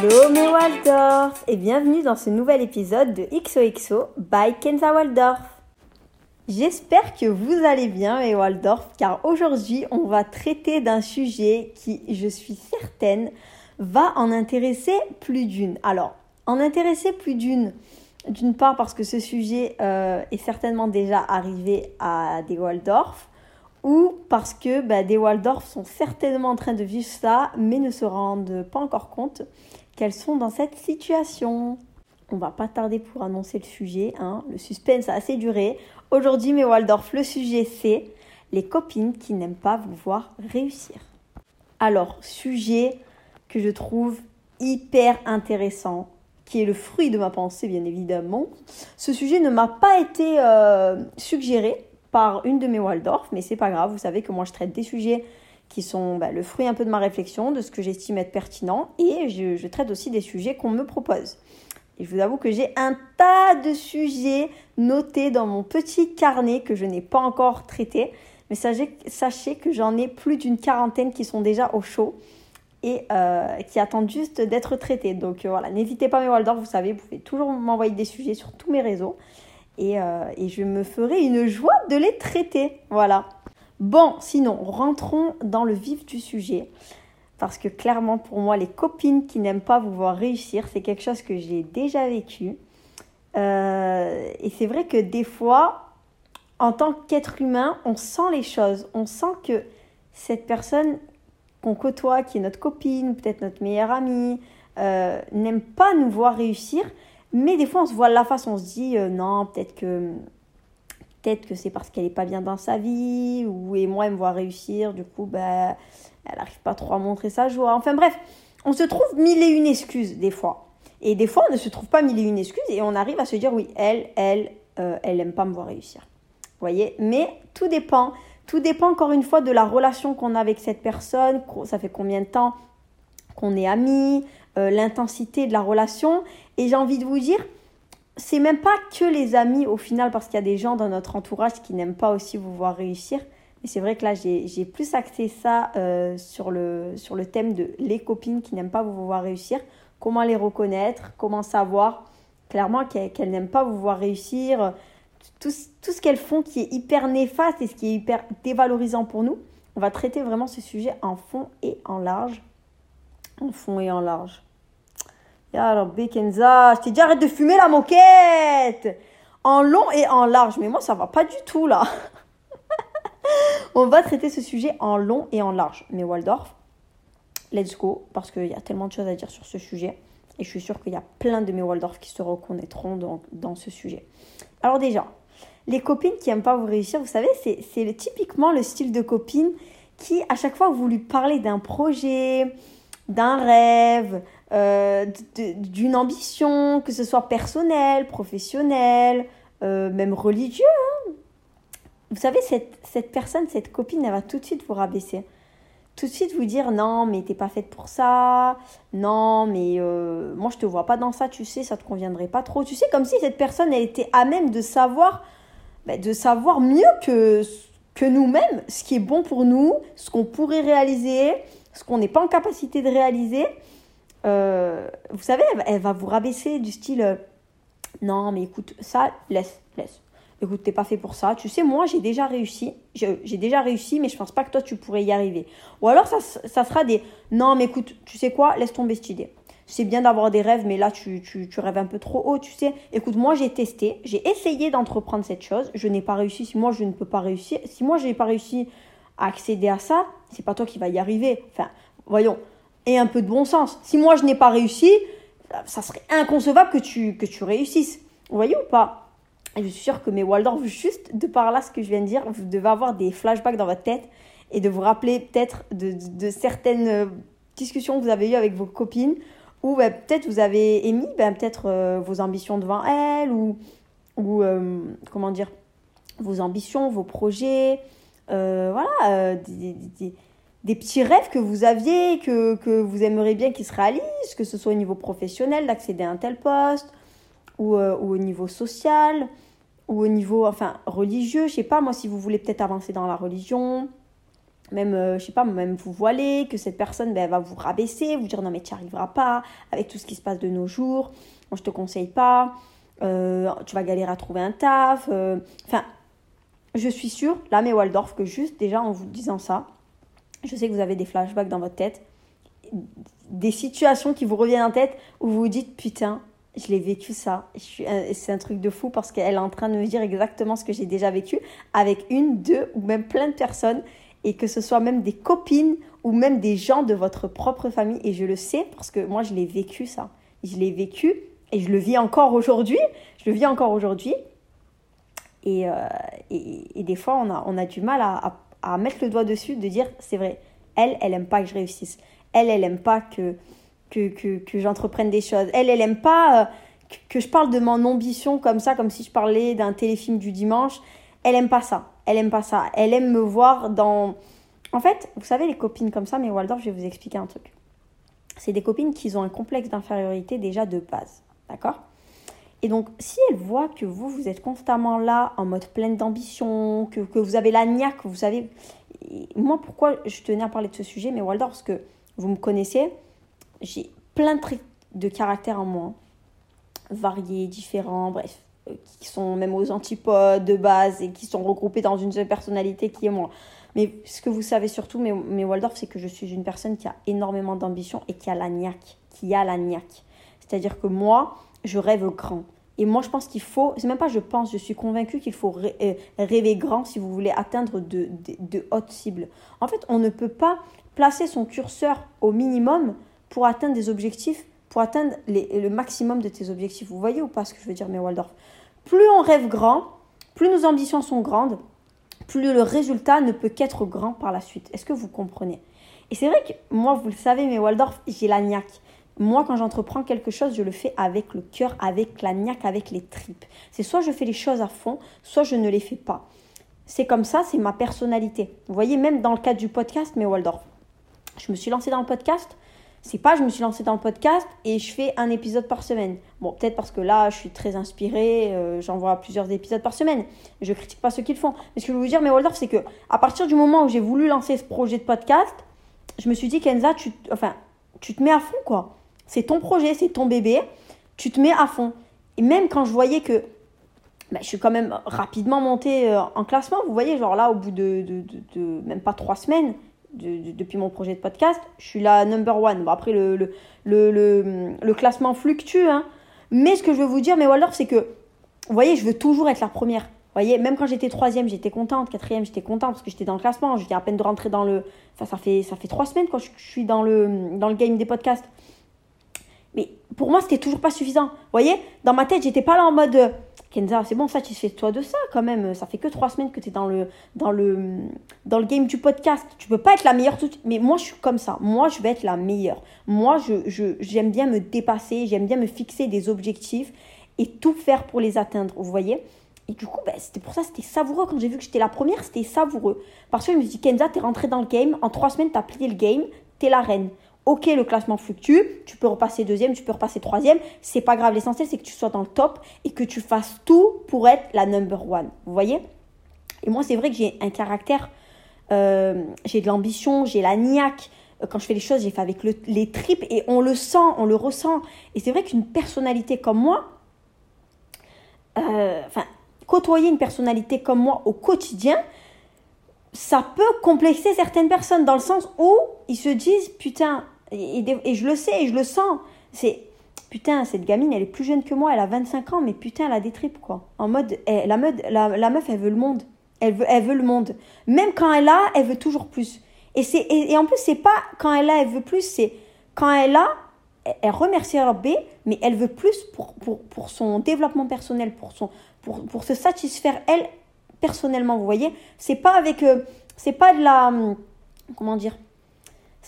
Hello mes Waldorf et bienvenue dans ce nouvel épisode de XOXO by Kenza Waldorf. J'espère que vous allez bien mes Waldorf car aujourd'hui on va traiter d'un sujet qui, je suis certaine, va en intéresser plus d'une. Alors, en intéresser plus d'une, d'une part parce que ce sujet euh, est certainement déjà arrivé à des Waldorf ou parce que bah, des Waldorf sont certainement en train de vivre ça, mais ne se rendent pas encore compte qu'elles sont dans cette situation. On va pas tarder pour annoncer le sujet, hein. le suspense a assez duré. Aujourd'hui, mes Waldorf, le sujet c'est les copines qui n'aiment pas vous voir réussir. Alors, sujet que je trouve hyper intéressant, qui est le fruit de ma pensée bien évidemment. Ce sujet ne m'a pas été euh, suggéré par une de mes Waldorf, mais c'est pas grave, vous savez que moi je traite des sujets qui sont bah, le fruit un peu de ma réflexion, de ce que j'estime être pertinent, et je, traite aussi des sujets qu'on me propose. Et je vous avoue que j'ai un tas de sujets notés dans mon petit carnet que je n'ai pas encore traité, mais sachez, que j'en ai plus d'une quarantaine qui sont déjà au chaud et euh, qui attendent juste d'être traités. Donc euh, voilà, n'hésitez pas mes Waldorf, vous savez, vous pouvez toujours m'envoyer des sujets sur tous mes réseaux. Euh, et, je me ferai une joie de les traiter. Voilà. Bon, sinon, rentrons dans le vif du sujet. Parce que clairement, pour moi, les copines qui n'aiment pas vous voir réussir, c'est quelque chose que j'ai déjà vécu. Euh, et c'est vrai que des fois, en tant qu'être humain, on sent les choses. On sent que cette personne qu'on côtoie, qui est notre copine, peut-être notre meilleure amie, euh, n'aime pas nous voir réussir. Mais des fois, on se voit la face, on se dit euh, non, peut-être que que c'est parce qu'elle est pas bien dans sa vie ou et moi elle me voit réussir, du coup bah elle arrive pas trop à montrer sa joie. Enfin bref, on se trouve mille et une excuses des fois. Et des fois, on ne se trouve pas mille et une excuses et on arrive à se dire oui, elle, elle, euh, elle aime pas me voir réussir. Vous voyez? Mais tout dépend. Tout dépend encore une fois de la relation qu'on a avec cette personne. Ça fait combien de temps qu'on est amis, euh, l'intensité de la relation. Et j'ai envie de vous dire, c'est même pas que les amis au final, parce qu'il y a des gens dans notre entourage qui n'aiment pas aussi vous voir réussir. Mais c'est vrai que là, j'ai plus axé ça euh, sur, le, sur le thème de les copines qui n'aiment pas vous voir réussir. Comment les reconnaître, comment savoir clairement qu'elles n'aiment pas vous voir réussir. Tout, tout ce qu'elles font qui est hyper néfaste et ce qui est hyper dévalorisant pour nous. On va traiter vraiment ce sujet en fond et en large. En fond et en large. Ya Bekenza, je t'ai dit arrête de fumer la moquette En long et en large. Mais moi, ça va pas du tout là. On va traiter ce sujet en long et en large. Mais Waldorf, let's go. Parce qu'il y a tellement de choses à dire sur ce sujet. Et je suis sûre qu'il y a plein de mes Waldorf qui se reconnaîtront dans, dans ce sujet. Alors déjà, les copines qui n'aiment pas vous réussir, vous savez, c'est typiquement le style de copine qui, à chaque fois, vous lui parlez d'un projet, d'un rêve, euh, d'une ambition, que ce soit personnelle, professionnelle, euh, même religieux. Hein. Vous savez, cette, cette personne, cette copine, elle va tout de suite vous rabaisser. Tout de suite vous dire non, mais t'es pas faite pour ça. Non, mais euh, moi je te vois pas dans ça, tu sais, ça te conviendrait pas trop. Tu sais, comme si cette personne, elle était à même de savoir, bah, de savoir mieux que, que nous-mêmes ce qui est bon pour nous, ce qu'on pourrait réaliser, ce qu'on n'est pas en capacité de réaliser. Euh, vous savez, elle, va vous rabaisser du style euh, Non, mais écoute, ça, laisse, laisse. Écoute, t'es pas fait pour ça. Tu sais, moi, j'ai déjà réussi. J'ai déjà réussi, mais je pense pas que toi, tu pourrais y arriver. Ou alors, ça, ça sera des Non, mais écoute, tu sais quoi, laisse tomber cette idée. C'est bien d'avoir des rêves, mais là, tu, tu, tu, rêves un peu trop haut, tu sais. Écoute, moi, j'ai testé, j'ai essayé d'entreprendre cette chose. Je n'ai pas réussi. Si moi, je ne peux pas réussir, si moi, je n'ai pas réussi à accéder à ça, c'est pas toi qui vas y arriver. Enfin, voyons et un peu de bon sens. Si moi je n'ai pas réussi, ça serait inconcevable que tu, que tu réussisses. Vous voyez ou pas? Je suis sûre que mes Waldorf, juste de par là ce que je viens de dire, vous devez avoir des flashbacks dans votre tête et de vous rappeler peut-être de, de, certaines euh, discussions que vous avez eues avec vos copines ou ben, peut-être vous avez émis ben, peut-être euh, vos ambitions devant elles ou, ou euh, comment dire, vos ambitions, vos projets, voilà, des petits rêves que vous aviez, que, que vous aimeriez bien qu'ils se réalisent, que ce soit au niveau professionnel, d'accéder à un tel poste, ou, euh, au niveau social, ou au niveau enfin religieux, je sais pas, moi si vous voulez peut-être avancer dans la religion, même, euh, je sais pas, même vous voiler, que cette personne ben, va vous rabaisser, vous dire non mais tu n'y arriveras pas avec tout ce qui se passe de nos jours, moi je te conseille pas, euh, tu vas galérer à trouver un taf. Enfin, je suis sûre, là mais Waldorf, que juste déjà en vous disant ça, je sais que vous avez des flashbacks dans votre tête, des situations qui vous reviennent en tête où vous vous dites putain, je l'ai vécu ça. C'est un truc de fou parce qu'elle est en train de me dire exactement ce que j'ai déjà vécu avec une, deux ou même plein de personnes et que ce soit même des copines ou même des gens de votre propre famille. Et je le sais parce que moi, je l'ai vécu ça. Je l'ai vécu et je le vis encore aujourd'hui. Je le vis encore aujourd'hui. Et, euh, des fois, on a, on a du mal à- à mettre le doigt dessus, de dire c'est vrai, elle, elle aime pas que je réussisse. Elle, elle aime pas que, que, que, que j'entreprenne des choses. Elle, elle aime pas euh, que, que je parle de mon ambition comme ça, comme si je parlais d'un téléfilm du dimanche. Elle aime pas ça. Elle aime pas ça. Elle aime me voir dans. En fait, vous savez, les copines comme ça, mais Waldorf, je vais vous expliquer un truc. C'est des copines qui ont un complexe d'infériorité déjà de base. D'accord? Et donc, si elles voient que vous, vous êtes constamment là, en mode pleine d'ambition, que, que vous avez la niaque, vous savez. Moi, pourquoi je tenais à parler de ce sujet, mais Waldorf, parce que vous me connaissez, j'ai plein de traits de caractère en moi, variés, différents, bref, euh, qui sont même aux antipodes de base et qui sont regroupés dans une seule personnalité qui est moi. Mais ce que vous savez surtout, mais, mais Waldorf, c'est que je suis une personne qui a énormément d'ambition et qui a la niaque, qui a la niaque. C'est-à-dire que moi, je rêve grand. Et moi, je pense qu'il faut, c'est même pas je pense, je suis convaincue qu'il faut euh, rêver grand si vous voulez atteindre de, de, hautes cibles. En fait, on ne peut pas placer son curseur au minimum pour atteindre des objectifs, pour atteindre les- le maximum de tes objectifs. Vous voyez ou pas ce que je veux dire, mais Waldorf? Plus on rêve grand, plus nos ambitions sont grandes, plus le résultat ne peut qu'être grand par la suite. Est-ce que vous comprenez? Et c'est vrai que moi, vous le savez, mais Waldorf, j'ai la niaque. Moi, quand j'entreprends quelque chose, je le fais avec le cœur, avec la niaque, avec les tripes. C'est soit je fais les choses à fond, soit je ne les fais pas. C'est comme ça, c'est ma personnalité. Vous voyez, même dans le cadre du podcast, mais Waldorf, je me suis lancée dans le podcast. C'est pas je me suis lancée dans le podcast et je fais un épisode par semaine. Bon, peut-être parce que là, je suis très inspirée, euh, j'envoie plusieurs épisodes par semaine. Je critique pas ceux qui le font. Mais ce que je veux vous dire, mais Waldorf, c'est que à partir du moment où j'ai voulu lancer ce projet de podcast, je me suis dit, Kenza, tu, enfin, tu te mets à fond, quoi. C'est ton projet, c'est ton bébé, tu te mets à fond. Et même quand je voyais que bah, je suis quand même rapidement montée euh, en classement, vous voyez, genre là, au bout de, de, même pas trois semaines, de- de- depuis mon projet de podcast, je suis la number one. Bon, après, le, le, le, le, classement fluctue, hein. Mais ce que je veux vous dire, mais c'est que, vous voyez, je veux toujours être la première. Vous voyez, même quand j'étais troisième, j'étais contente. Quatrième, j'étais contente parce que j'étais dans le classement. Je viens à peine de rentrer dans le. Ça fait, ça fait trois semaines quand je, je suis dans le, dans le game des podcasts. Mais pour moi, c'était toujours pas suffisant. Vous voyez, dans ma tête, j'étais pas là en mode euh, Kenza, c'est bon, satisfais-toi de ça quand même. Ça fait que trois semaines que tu es dans le, dans, le, dans le game du podcast. Tu peux pas être la meilleure tout de suite. Mais moi, je suis comme ça. Moi, je vais être la meilleure. Moi, je, je, j'aime bien me dépasser. J'aime bien me fixer des objectifs et tout faire pour les atteindre. Vous voyez et du coup, ben, c'était pour ça, c'était savoureux. Quand j'ai vu que j'étais la première, c'était savoureux. Parce que je me suis dit, Kenza, t'es rentrée dans le game. En trois semaines, t'as plié le game. T'es la reine. Ok, le classement fluctue. Tu peux repasser deuxième, tu peux repasser troisième. C'est pas grave. L'essentiel, c'est que tu sois dans le top et que tu fasses tout pour être la number one. Vous voyez? Et moi, c'est vrai que j'ai un caractère. euh, j'ai de l'ambition, j'ai la niaque. Euh, Quand je fais les choses, j'ai fait avec le- les tripes et on le sent, on le ressent. Et c'est vrai qu'une personnalité comme moi, euh, enfin, côtoyer une personnalité comme moi au quotidien, ça peut complexer certaines personnes dans le sens où ils se disent putain, et, je le sais et je le sens, c'est putain, cette gamine elle est plus jeune que moi, elle a 25 ans, mais putain, elle a des tripes quoi. En mode, eh, la, meuf, la, meuf elle veut le monde, elle veut, elle veut le monde. Même quand elle a, elle veut toujours plus. Et, et en plus, c'est pas quand elle a, elle veut plus, c'est quand elle a, elle- elle remercie B, mais elle veut plus pour, pour, pour son développement personnel, pour, son, pour, pour se satisfaire elle personnellement, vous voyez. C'est pas avec, euh, c'est pas de la, hum, comment dire,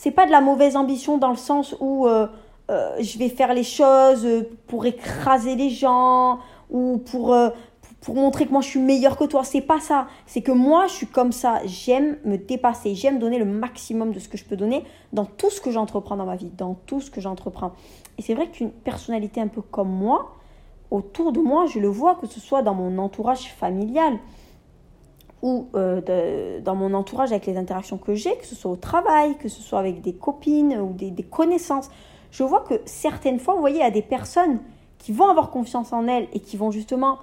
c'est pas de la mauvaise ambition dans le sens où euh, euh, je vais faire les choses euh, pour écraser les gens ou pour, pour, montrer que moi je suis meilleure que toi. C'est pas ça. C'est que moi je suis comme ça. J'aime me dépasser. J'aime donner le maximum de ce que je peux donner dans tout ce que j'entreprends dans ma vie, dans tout ce que j'entreprends. Et c'est vrai qu'une personnalité un peu comme moi, autour de moi, je le vois, que ce soit dans mon entourage familial ou euh, dans mon entourage avec les interactions que j'ai, que ce soit au travail, que ce soit avec des copines ou des, des connaissances, je vois que certaines fois, vous voyez, il y a des personnes qui vont avoir confiance en elles et qui vont justement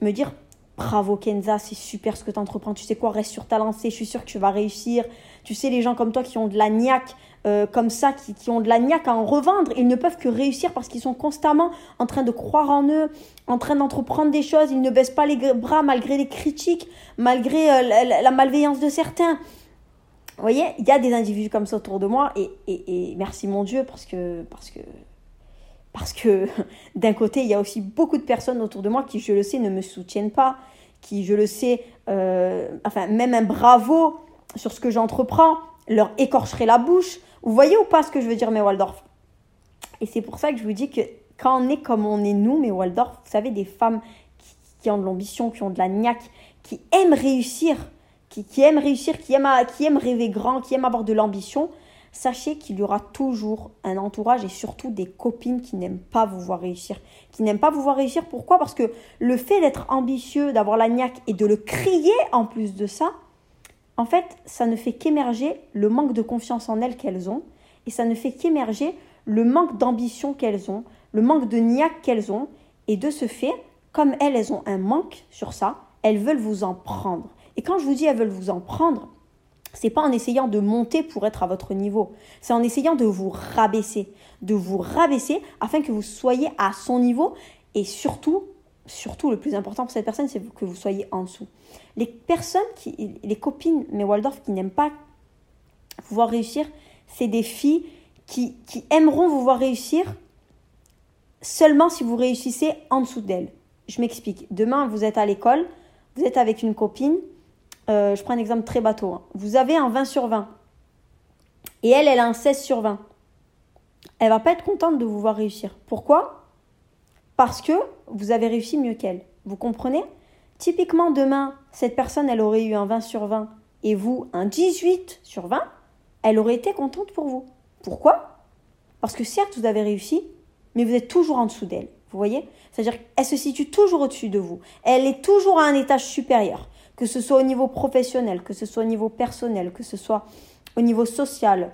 me dire Bravo Kenza, c'est super ce que tu entreprends. Tu sais quoi, reste sur ta lancée, je suis sûre que tu vas réussir. Tu sais, les gens comme toi qui ont de la niaque, euh, comme ça, qui, ont de la niaque à en revendre, ils ne peuvent que réussir parce qu'ils sont constamment en train de croire en eux, en train d'entreprendre des choses. Ils ne baissent pas les bras malgré les critiques, malgré euh, la, malveillance de certains. Vous voyez, il y a des individus comme ça autour de moi et, et, et merci mon Dieu parce que, parce que parce que d'un côté, il y a aussi beaucoup de personnes autour de moi qui, je le sais, ne me soutiennent pas, qui, je le sais, euh, enfin, même un bravo sur ce que j'entreprends leur écorcherait la bouche. Vous voyez ou pas ce que je veux dire, mes Waldorf? Et c'est pour ça que je vous dis que quand on est comme on est nous, mes Waldorf, vous savez, des femmes qui, ont de l'ambition, qui ont de la niaque, qui aiment réussir, qui, aiment réussir, qui aiment, qui aiment rêver grand, qui aiment avoir de l'ambition, sachez qu'il y aura toujours un entourage et surtout des copines qui n'aiment pas vous voir réussir. Qui n'aiment pas vous voir réussir. Pourquoi? Parce que le fait d'être ambitieux, d'avoir la niaque et de le crier en plus de ça, en fait, ça ne fait qu'émerger le manque de confiance en elles qu'elles ont et ça ne fait qu'émerger le manque d'ambition qu'elles ont, le manque de niaque qu'elles ont. Et de ce fait, comme elles, elles ont un manque sur ça, elles veulent vous en prendre. Et quand je vous dis elles veulent vous en prendre, c'est pas en essayant de monter pour être à votre niveau. C'est en essayant de vous rabaisser. De vous rabaisser afin que vous soyez à son niveau. Et surtout, surtout le plus important pour cette personne, c'est que vous soyez en dessous. Les personnes, qui, les copines, mais Waldorf, qui n'aiment pas vous voir réussir, c'est des filles qui, qui aimeront vous voir réussir seulement si vous réussissez en dessous d'elles. Je m'explique. Demain, vous êtes à l'école, vous êtes avec une copine, euh, je prends un exemple très bateau. Hein. Vous avez un 20 sur 20. Et elle, elle a un 16 sur 20. Elle va pas être contente de vous voir réussir. Pourquoi? Parce que vous avez réussi mieux qu'elle. Vous comprenez? Typiquement, demain, cette personne, elle aurait eu un 20 sur 20 et vous, un 18 sur 20. Elle aurait été contente pour vous. Pourquoi? Parce que certes, vous avez réussi, mais vous êtes toujours en dessous d'elle. Vous voyez? C'est-à-dire qu'elle se situe toujours au-dessus de vous. Elle est toujours à un étage supérieur que ce soit au niveau professionnel, que ce soit au niveau personnel, que ce soit au niveau social,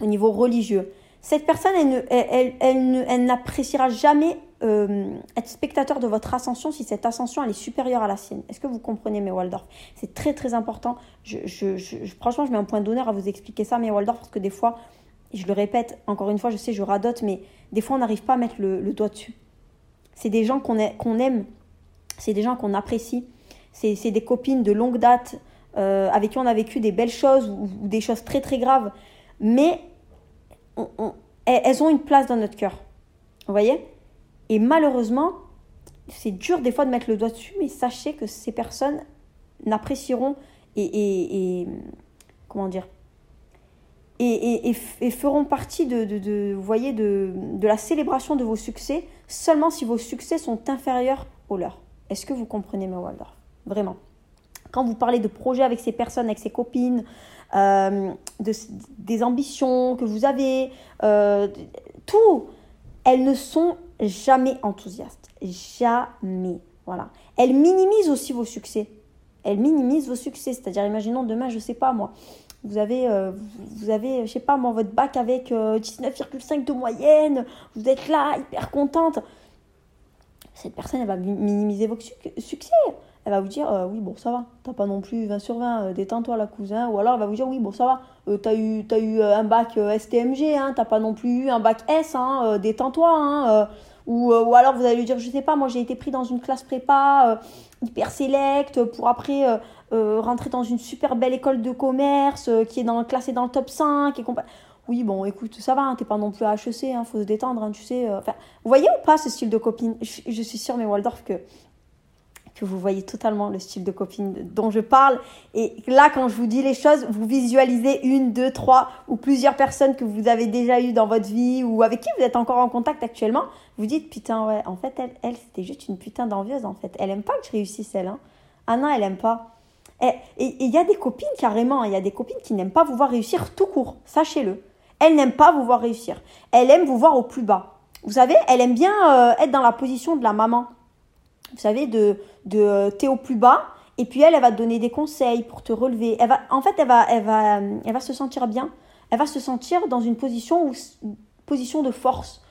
au niveau religieux. Cette personne, elle, elle, n'appréciera jamais euh, être spectateur de votre ascension si cette ascension elle est supérieure à la sienne. Est-ce que vous comprenez mes Waldorf? C'est très très important. Je, je, franchement, je mets un point d'honneur à vous expliquer ça, mes Waldorf, parce que des fois, je le répète, encore une fois, je sais, je radote, mais des fois, on n'arrive pas à mettre le, doigt dessus. C'est des gens qu'on aime, c'est des gens qu'on apprécie, c'est des copines de longue date euh, avec qui on a vécu des belles choses ou, des choses très très graves. Mais elles ont une place dans notre cœur. Vous voyez? Et malheureusement, c'est dur des fois de mettre le doigt dessus, mais sachez que ces personnes n'apprécieront et, comment dire et, feront partie de, de, voyez, de, de la célébration de vos succès seulement si vos succès sont inférieurs aux leurs. Est-ce que vous comprenez, mes Waldorf Vraiment. Quand vous parlez de projets avec ces personnes, avec ces copines, euh, de, des ambitions que vous avez, euh, tout, elles ne sont jamais enthousiastes. Jamais. Voilà. Elles minimisent aussi vos succès. Elles minimisent vos succès. C'est-à-dire, imaginons demain, je sais pas moi, vous avez, euh, vous avez, je sais pas moi, votre bac avec 19,5 de moyenne, vous êtes là, hyper contente. Cette personne, elle va minimiser vos succès elle va vous dire euh, oui bon ça va. T'as pas non plus 20 sur 20 euh, détends-toi la cousin. Ou alors elle va vous dire oui bon ça va. Euh, t'as eu un bac STMG hein. T'as pas non plus eu un bac S hein. Détends-toi hein. Ou, alors vous allez lui dire je sais pas moi j'ai été pris dans une classe prépa hyper sélecte pour après rentrer dans une super belle école de commerce qui est dans classée dans le top 5 et oui, bon, écoute, ça va, hein, t'es pas non plus à HEC, hein, faut se détendre, hein, tu sais. Vous voyez ou pas ce style de copine? Je, je, suis sûre, mais Waldorf, que que vous voyez totalement le style de copine dont je parle. Et là, quand je vous dis les choses, vous visualisez une, deux, trois ou plusieurs personnes que vous avez déjà eues dans votre vie ou avec qui vous êtes encore en contact actuellement. Vous dites, putain, ouais, en fait, elle, elle c'était juste une putain d'envieuse, en fait. Elle aime pas que je réussisse, elle. Hein. Ah non, elle aime pas. Et il y a des copines, carrément, il y a des copines qui n'aiment pas vous voir réussir tout court, sachez-le. Elle n'aime pas vous voir réussir. Elle aime vous voir au plus bas. Vous savez, elle aime bien euh, être dans la position de la maman vous savez, de, de euh, t'es au plus bas Et puis elle, elle va te donner des conseils pour te relever. Elle va, en fait, elle va, elle va, elle va se sentir bien. Elle va se sentir dans une position, position de force.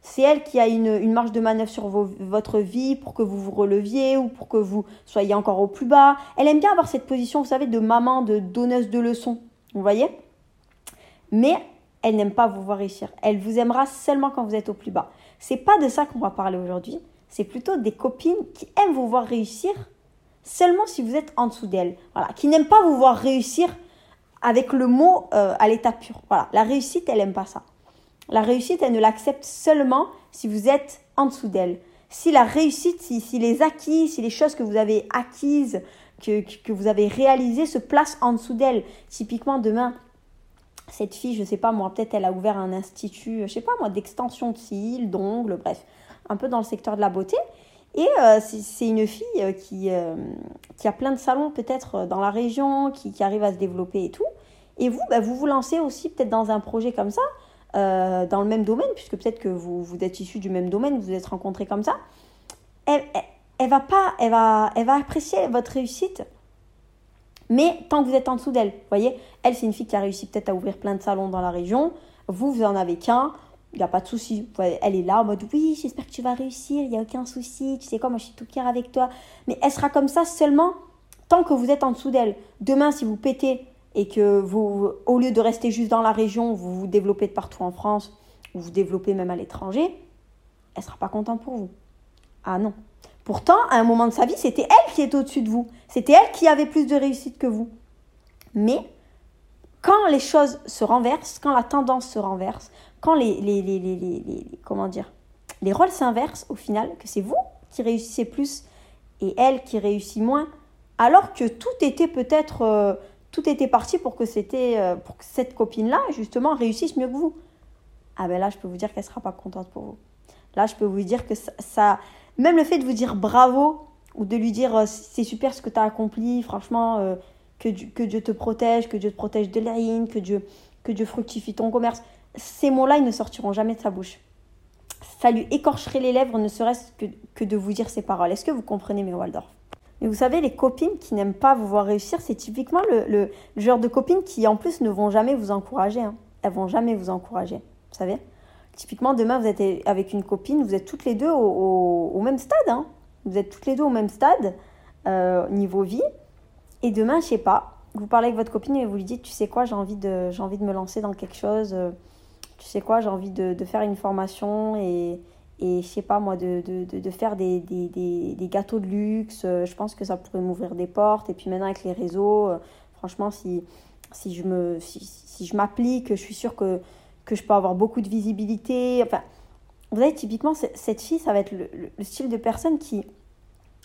C'est elle qui a une, une, marge de manœuvre sur votre vie pour que vous vous releviez ou pour que vous soyez encore au plus bas. Elle aime bien avoir cette position, vous savez, de maman, de donneuse de leçons. Vous voyez? Mais elle n'aime pas vous voir réussir. Elle vous aimera seulement quand vous êtes au plus bas. C'est pas de ça qu'on va parler aujourd'hui. C'est plutôt des copines qui aiment vous voir réussir seulement si vous êtes en dessous d'elle. Voilà, qui n'aiment pas vous voir réussir avec le mot euh, à l'état pur. Voilà, la réussite, elle n'aime pas ça. La réussite, elle ne l'accepte seulement si vous êtes en dessous d'elle. Si la réussite, si, les acquis, si les choses que vous avez acquises, que, que vous avez réalisées se placent en dessous d'elle. Typiquement, demain, cette fille, je sais pas moi, peut-être elle a ouvert un institut, je sais pas moi, d'extension de cils, d'ongles, bref, un peu dans le secteur de la beauté. Et euh, c'est une fille euh, qui, euh, qui a plein de salons peut-être dans la région, qui, qui, arrive à se développer et tout. Et vous, bah, vous vous lancez aussi peut-être dans un projet comme ça, dans le même domaine, puisque peut-être que vous, vous êtes issu du même domaine, vous vous êtes rencontrés comme ça. Elle, elle, va pas, elle va, elle va apprécier votre réussite, mais tant que vous êtes en dessous d'elle, voyez, elle c'est une fille qui a réussi peut-être à ouvrir plein de salons dans la région, vous, vous en avez qu'un, il n'y a pas de souci. Elle est là en mode oui, j'espère que tu vas réussir, il n'y a aucun souci, tu sais quoi, moi je suis tout cœur avec toi. Mais elle sera comme ça seulement tant que vous êtes en dessous d'elle. Demain, si vous pétez et que vous, au lieu de rester juste dans la région, vous vous développez de partout en France, ou vous développez même à l'étranger, elle sera pas contente pour vous. Ah non. Pourtant, à un moment de sa vie, c'était elle qui était au-dessus de vous. C'était elle qui avait plus de réussite que vous. Mais quand les choses se renversent, quand la tendance se renverse, quand les, les, les, les, comment dire, les rôles s'inversent au final, que c'est vous qui réussissez plus et elle qui réussit moins, alors que tout était peut-être, euh, tout était parti pour que, c'était, euh, pour que cette copine-là, justement, réussisse mieux que vous. Ah ben là, je peux vous dire qu'elle sera pas contente pour vous. Là, je peux vous dire que ça, même le fait de vous dire bravo ou de lui dire euh, c'est super ce que tu as accompli, franchement, que, que Dieu te protège, que Dieu te protège de la que Dieu, que Dieu fructifie ton commerce ces mots-là, ils ne sortiront jamais de sa bouche. Ça lui écorcherait les lèvres, ne serait-ce que, de vous dire ces paroles. Est-ce que vous comprenez, mes Waldorf? Mais vous savez, les copines qui n'aiment pas vous voir réussir, c'est typiquement le, genre de copines qui, en plus, ne vont jamais vous encourager. Hein. Elles vont jamais vous encourager, vous savez Typiquement, demain, vous êtes avec une copine, vous êtes toutes les deux au, même stade. Hein. Vous êtes toutes les deux au même stade, euh, niveau vie. Et demain, je sais pas, vous parlez avec votre copine et vous lui dites, tu sais quoi, j'ai envie de, envie de me lancer dans quelque chose. Euh, tu sais quoi, j'ai envie de, de, faire une formation et, et je sais pas moi, de, de, de faire des, des, des, des, gâteaux de luxe. Euh, je pense que ça pourrait m'ouvrir des portes. Et puis maintenant, avec les réseaux, euh, franchement, si, si je me si, si je m'applique, je suis sûre que, que je peux avoir beaucoup de visibilité. Enfin, vous savez, typiquement, cette fille, ça va être le, le style de personne qui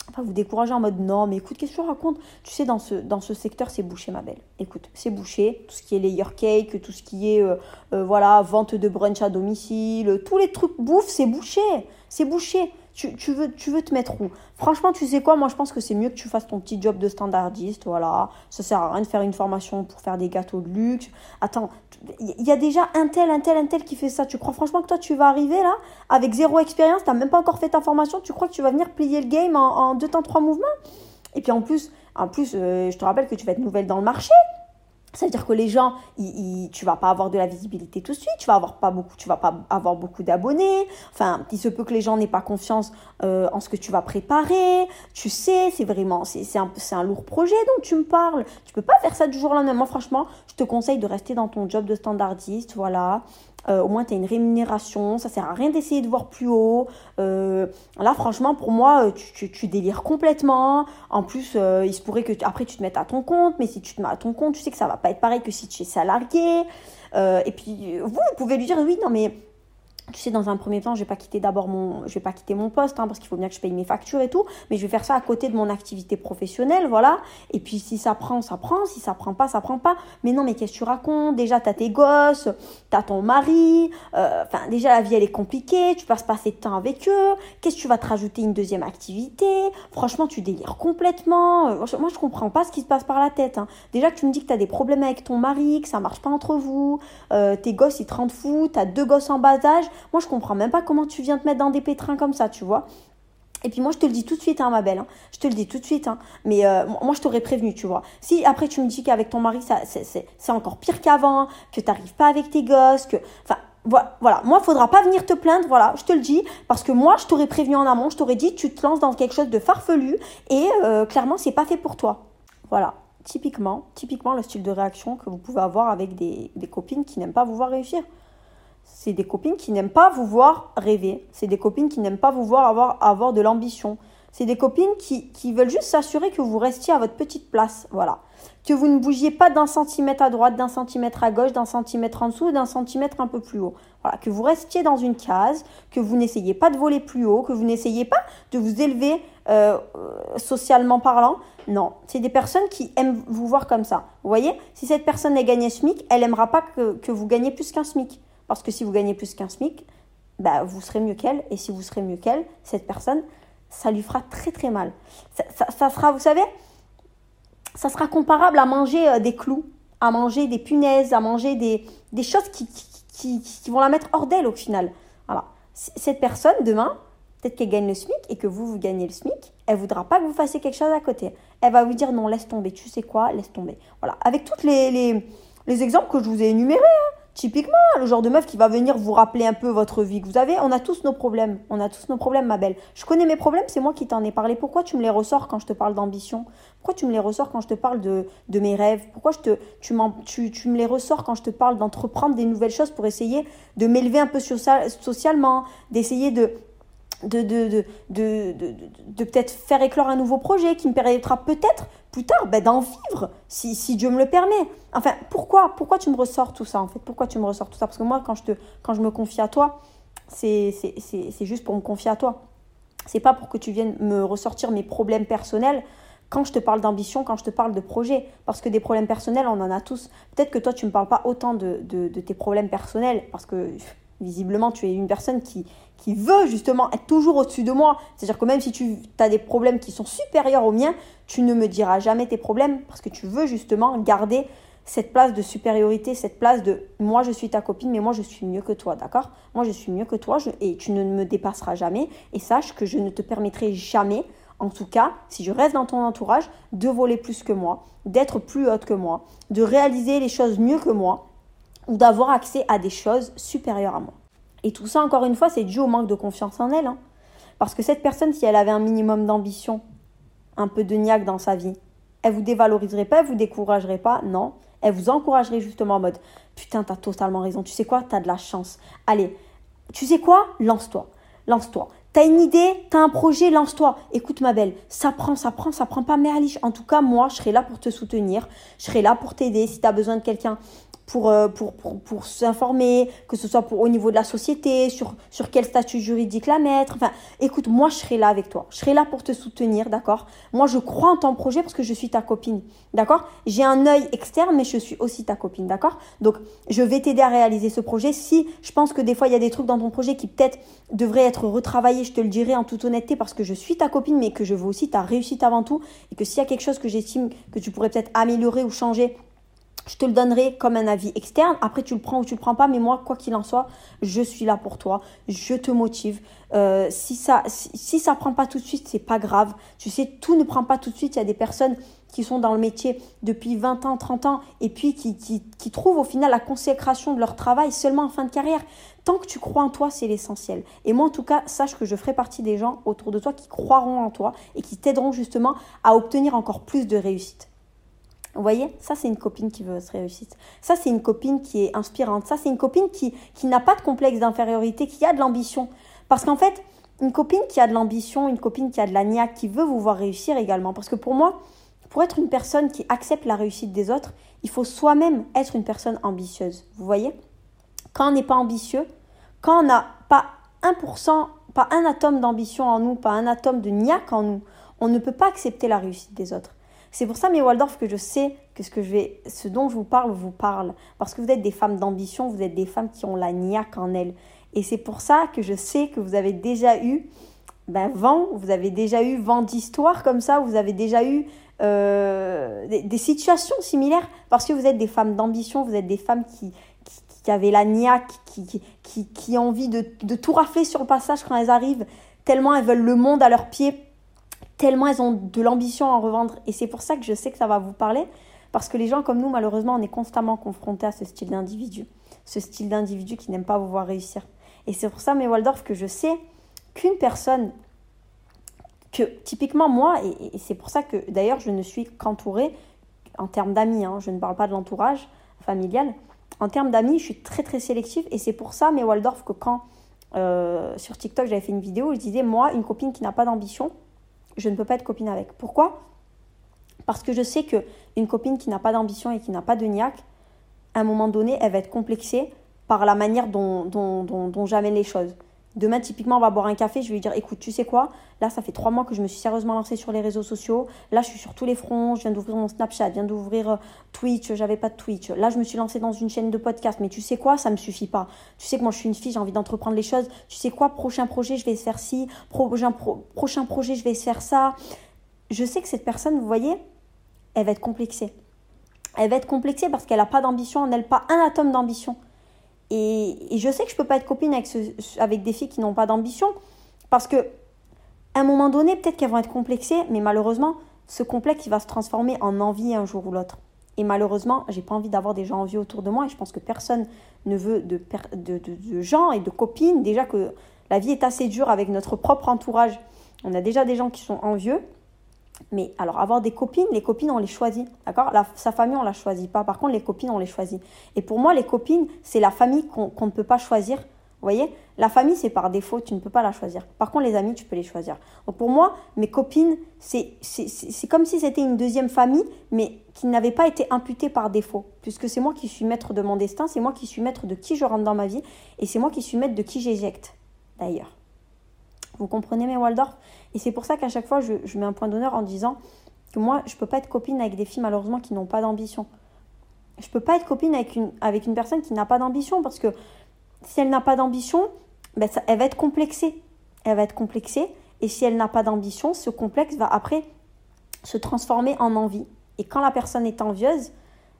Enfin, vous décourager en mode non, mais écoute, qu'est-ce que tu racontes? Tu sais, dans ce, secteur, c'est bouché, ma belle. Écoute, c'est bouché. Tout ce qui est layer cake, tout ce qui est euh, euh, voilà, vente de brunch à domicile, tous les trucs bouffe, c'est bouché. C'est bouché. Tu, tu, veux, tu veux te mettre où? Franchement, tu sais quoi? Moi, je pense que c'est mieux que tu fasses ton petit job de standardiste. Voilà. Ça sert à rien de faire une formation pour faire des gâteaux de luxe. Attends, il y a déjà un tel, un tel, un tel qui fait ça. Tu crois franchement que toi, tu vas arriver là avec zéro expérience Tu n'as même pas encore fait ta formation. Tu crois que tu vas venir plier le game en, deux temps, trois mouvements? Et puis en plus, en plus euh, je te rappelle que tu vas être nouvelle dans le marché. Ça veut dire que les gens, ils, tu vas pas avoir de la visibilité tout de suite, tu vas avoir pas beaucoup, tu vas pas avoir beaucoup d'abonnés. Enfin, il se peut que les gens n'aient pas confiance euh, en ce que tu vas préparer. Tu sais, c'est vraiment, c'est un, un lourd projet dont tu me parles. Tu peux pas faire ça du jour au lendemain. Moi, franchement, je te conseille de rester dans ton job de standardiste, voilà. Euh, au moins tu as une rémunération, ça sert à rien d'essayer de voir plus haut. Euh, là, franchement, pour moi, euh, tu, tu, délires complètement. En plus, il se pourrait que après tu te mettes à ton compte, mais si tu te mets à ton compte, tu sais que ça va pas être pareil que si tu es salarié. et puis, vous, vous pouvez lui dire oui, non, mais tu sais, dans un premier temps, je vais pas quitter d'abord mon, je vais pas quitter mon poste, hein, parce qu'il faut bien que je paye mes factures et tout, mais je vais faire ça à côté de mon activité professionnelle, voilà. Et puis si ça prend, ça prend, si ça prend pas, ça prend pas. Mais non, mais qu'est-ce que tu racontes? Déjà, t'as tes gosses, t'as ton mari, euh, enfin déjà la vie elle est compliquée, tu passes pas assez de temps avec eux. Qu'est-ce que tu vas te rajouter une deuxième activité? Franchement, tu délires complètement. Euh, moi, je comprends pas ce qui se passe par la tête. Hein. Déjà que tu me dis que t'as des problèmes avec ton mari, que ça marche pas entre vous, euh, tes gosses ils te rendent fou, t'as deux gosses en bas âge. Moi, je comprends même pas comment tu viens te mettre dans des pétrins comme ça, tu vois. Et puis moi, je te le dis tout de suite, hein, ma belle. Hein. Je te le dis tout de suite. Hein. Mais euh, moi, je t'aurais prévenu, tu vois. Si après, tu me dis qu'avec ton mari, c'est encore pire qu'avant, que tu n'arrives pas avec tes gosses, que... Enfin, voilà. Moi, il faudra pas venir te plaindre, voilà, je te le dis. Parce que moi, je t'aurais prévenu en amont, je t'aurais dit, tu te lances dans quelque chose de farfelu. Et euh, clairement, c'est pas fait pour toi. Voilà. Typiquement, typiquement le style de réaction que vous pouvez avoir avec des, des copines qui n'aiment pas vous voir réussir. C'est des copines qui n'aiment pas vous voir rêver. C'est des copines qui n'aiment pas vous voir avoir, avoir de l'ambition. C'est des copines qui, qui veulent juste s'assurer que vous restiez à votre petite place. Voilà. Que vous ne bougiez pas d'un centimètre à droite, d'un centimètre à gauche, d'un centimètre en dessous, d'un centimètre un peu plus haut. Voilà. Que vous restiez dans une case, que vous n'essayez pas de voler plus haut, que vous n'essayez pas de vous élever euh, socialement parlant. Non, c'est des personnes qui aiment vous voir comme ça. Vous voyez, si cette personne est gagnée SMIC, elle n'aimera pas que, que vous gagnez plus qu'un SMIC. Parce que si vous gagnez plus qu'un SMIC, bah, vous serez mieux qu'elle. Et si vous serez mieux qu'elle, cette personne, ça lui fera très très mal. Ça, sera, vous savez, ça sera comparable à manger euh, des clous, à manger des punaises, à manger des, des choses qui, qui, qui, vont la mettre hors d'elle au final. Voilà. Cette personne, demain, peut-être qu'elle gagne le SMIC et que vous, vous gagnez le SMIC, elle voudra pas que vous fassiez quelque chose à côté. Elle va vous dire non, laisse tomber, tu sais quoi, laisse tomber. Voilà. Avec tous les, les, les, exemples que je vous ai énumérés, hein. Typiquement, le genre de meuf qui va venir vous rappeler un peu votre vie que vous avez. On a tous nos problèmes. On a tous nos problèmes, ma belle. Je connais mes problèmes, c'est moi qui t'en ai parlé. Pourquoi tu me les ressors quand je te parle d'ambition? Pourquoi tu me les ressors quand je te parle de, de mes rêves? Pourquoi je te, tu, tu, tu, me les ressors quand je te parle d'entreprendre des nouvelles choses pour essayer de m'élever un peu socialement, d'essayer de, de, de, de, de, peut-être faire éclore un nouveau projet qui me permettra peut-être plus tard ben, d'en vivre, si, si, Dieu me le permet. Enfin, pourquoi, pourquoi tu me ressors tout ça en fait? Pourquoi tu me ressors tout ça? Parce que moi, quand je, te, quand je me confie à toi, c'est juste pour me confier à toi. C'est pas pour que tu viennes me ressortir mes problèmes personnels quand je te parle d'ambition, quand je te parle de projet. Parce que des problèmes personnels, on en a tous. Peut-être que toi, tu ne me parles pas autant de, de tes problèmes personnels, parce que visiblement, tu es une personne qui, qui veut justement être toujours au-dessus de moi. C'est-à-dire que même si tu as des problèmes qui sont supérieurs aux miens, tu ne me diras jamais tes problèmes parce que tu veux justement garder cette place de supériorité, cette place de moi je suis ta copine, mais moi je suis mieux que toi, d'accord? Moi je suis mieux que toi et tu ne me dépasseras jamais. Et sache que je ne te permettrai jamais, en tout cas, si je reste dans ton entourage, de voler plus que moi, d'être plus haute que moi, de réaliser les choses mieux que moi ou d'avoir accès à des choses supérieures à moi. Et tout ça, encore une fois, c'est dû au manque de confiance en elle. Hein. Parce que cette personne, si elle avait un minimum d'ambition, un peu de niaque dans sa vie, elle vous dévaloriserait pas, elle vous découragerait pas, non. Elle vous encouragerait justement en mode Putain, t'as totalement raison, tu sais quoi, t'as de la chance. Allez, tu sais quoi, lance-toi, lance-toi. T'as une idée, t'as un projet, lance-toi. Écoute ma belle, ça prend, ça prend, ça prend pas merliche. En tout cas, moi, je serai là pour te soutenir, je serai là pour t'aider si t'as besoin de quelqu'un euh, pour, pour, pour, s'informer, que ce soit pour, au niveau de la société, sur, sur quel statut juridique la mettre. Enfin, écoute, moi, je serai là avec toi. Je serai là pour te soutenir, d'accord? Moi, je crois en ton projet parce que je suis ta copine, d'accord? J'ai un œil externe, mais je suis aussi ta copine, d'accord? Donc, je vais t'aider à réaliser ce projet. Si je pense que des fois, il y a des trucs dans ton projet qui peut-être devraient être retravaillés, je te le dirai en toute honnêteté parce que je suis ta copine, mais que je veux aussi ta réussite avant tout. Et que s'il y a quelque chose que j'estime que tu pourrais peut-être améliorer ou changer, je te le donnerai comme un avis externe. Après, tu le prends ou tu le prends pas. Mais moi, quoi qu'il en soit, je suis là pour toi. Je te motive. Euh, si ça, si, ça prend pas tout de suite, c'est pas grave. Tu sais, tout ne prend pas tout de suite. Il y a des personnes qui sont dans le métier depuis 20 ans, 30 ans, et puis qui, qui, qui trouvent au final la consécration de leur travail seulement en fin de carrière. Tant que tu crois en toi, c'est l'essentiel. Et moi, en tout cas, sache que je ferai partie des gens autour de toi qui croiront en toi et qui t'aideront justement à obtenir encore plus de réussite. Vous voyez, ça c'est une copine qui veut se réussir. Ça c'est une copine qui est inspirante. Ça c'est une copine qui, qui n'a pas de complexe d'infériorité, qui a de l'ambition. Parce qu'en fait, une copine qui a de l'ambition, une copine qui a de la niaque, qui veut vous voir réussir également. Parce que pour moi, pour être une personne qui accepte la réussite des autres, il faut soi-même être une personne ambitieuse. Vous voyez? Quand on n'est pas ambitieux, quand on n'a pas 1%, pas un atome d'ambition en nous, pas un atome de niaque en nous, on ne peut pas accepter la réussite des autres. C'est pour ça, mes Waldorf, que je sais que ce, que je vais, ce dont je vous parle vous parle. Parce que vous êtes des femmes d'ambition, vous êtes des femmes qui ont la niaque en elles. Et c'est pour ça que je sais que vous avez déjà eu ben, vent, vous avez déjà eu vent d'histoire comme ça, vous avez déjà eu euh, des, situations similaires. Parce que vous êtes des femmes d'ambition, vous êtes des femmes qui, qui, avaient la niaque, qui, qui, qui, ont envie de, de tout rafler sur le passage quand elles arrivent tellement elles veulent le monde à leurs pieds, tellement elles ont de l'ambition à en revendre. Et c'est pour ça que je sais que ça va vous parler, parce que les gens comme nous, malheureusement, on est constamment confrontés à ce style d'individu. Ce style d'individu qui n'aime pas vous voir réussir. Et c'est pour ça, mes Waldorf, que je sais qu'une personne, que typiquement moi, et, c'est pour ça que d'ailleurs je ne suis qu'entourée en termes d'amis, hein, je ne parle pas de l'entourage familial, en termes d'amis, je suis très très sélective et c'est pour ça, mes Waldorf, que quand euh, sur TikTok j'avais fait une vidéo je disais, moi, une copine qui n'a pas d'ambition, je ne peux pas être copine avec. Pourquoi? Parce que je sais que une copine qui n'a pas d'ambition et qui n'a pas de niaque, à un moment donné, elle va être complexée par la manière dont, dont, dont, dont j'amène les choses. Demain, typiquement, on va boire un café. Je vais lui dire écoute, tu sais quoi? Là, ça fait trois mois que je me suis sérieusement lancée sur les réseaux sociaux. Là, je suis sur tous les fronts. Je viens d'ouvrir mon Snapchat, je viens d'ouvrir euh, Twitch. J'avais pas de Twitch. Là, je me suis lancée dans une chaîne de podcast. Mais tu sais quoi? Ça me suffit pas. Tu sais que moi, je suis une fille, j'ai envie d'entreprendre les choses. Tu sais quoi? Prochain projet, je vais faire ci. Prochain, prochain projet, je vais faire ça. Je sais que cette personne, vous voyez, elle va être complexée. Elle va être complexée parce qu'elle n'a pas d'ambition, elle n'a pas un atome d'ambition. Et, je sais que je peux pas être copine avec, avec des filles qui n'ont pas d'ambition, parce que à un moment donné, peut-être qu'elles vont être complexées, mais malheureusement, ce complexe va se transformer en envie un jour ou l'autre. Et malheureusement, j'ai pas envie d'avoir des gens envieux autour de moi, et je pense que personne ne veut de, de, de gens et de copines. Déjà que la vie est assez dure avec notre propre entourage. On a déjà des gens qui sont envieux. Mais alors, avoir des copines, les copines, on les choisit. D'accord? Sa famille, on la choisit pas. Par contre, les copines, on les choisit. Et pour moi, les copines, c'est la famille qu'on ne peut pas choisir. Vous voyez? La famille, c'est par défaut, tu ne peux pas la choisir. Par contre, les amis, tu peux les choisir. Donc pour moi, mes copines, c'est comme si c'était une deuxième famille, mais qui n'avait pas été imputée par défaut. Puisque c'est moi qui suis maître de mon destin, c'est moi qui suis maître de qui je rentre dans ma vie, et c'est moi qui suis maître de qui j'éjecte, d'ailleurs. Vous comprenez mes Waldorf? Et c'est pour ça qu'à chaque fois, je, mets un point d'honneur en disant que moi, je ne peux pas être copine avec des filles malheureusement qui n'ont pas d'ambition. Je ne peux pas être copine avec une, avec une personne qui n'a pas d'ambition parce que si elle n'a pas d'ambition, ben elle va être complexée. Elle va être complexée. Et si elle n'a pas d'ambition, ce complexe va après se transformer en envie. Et quand la personne est envieuse,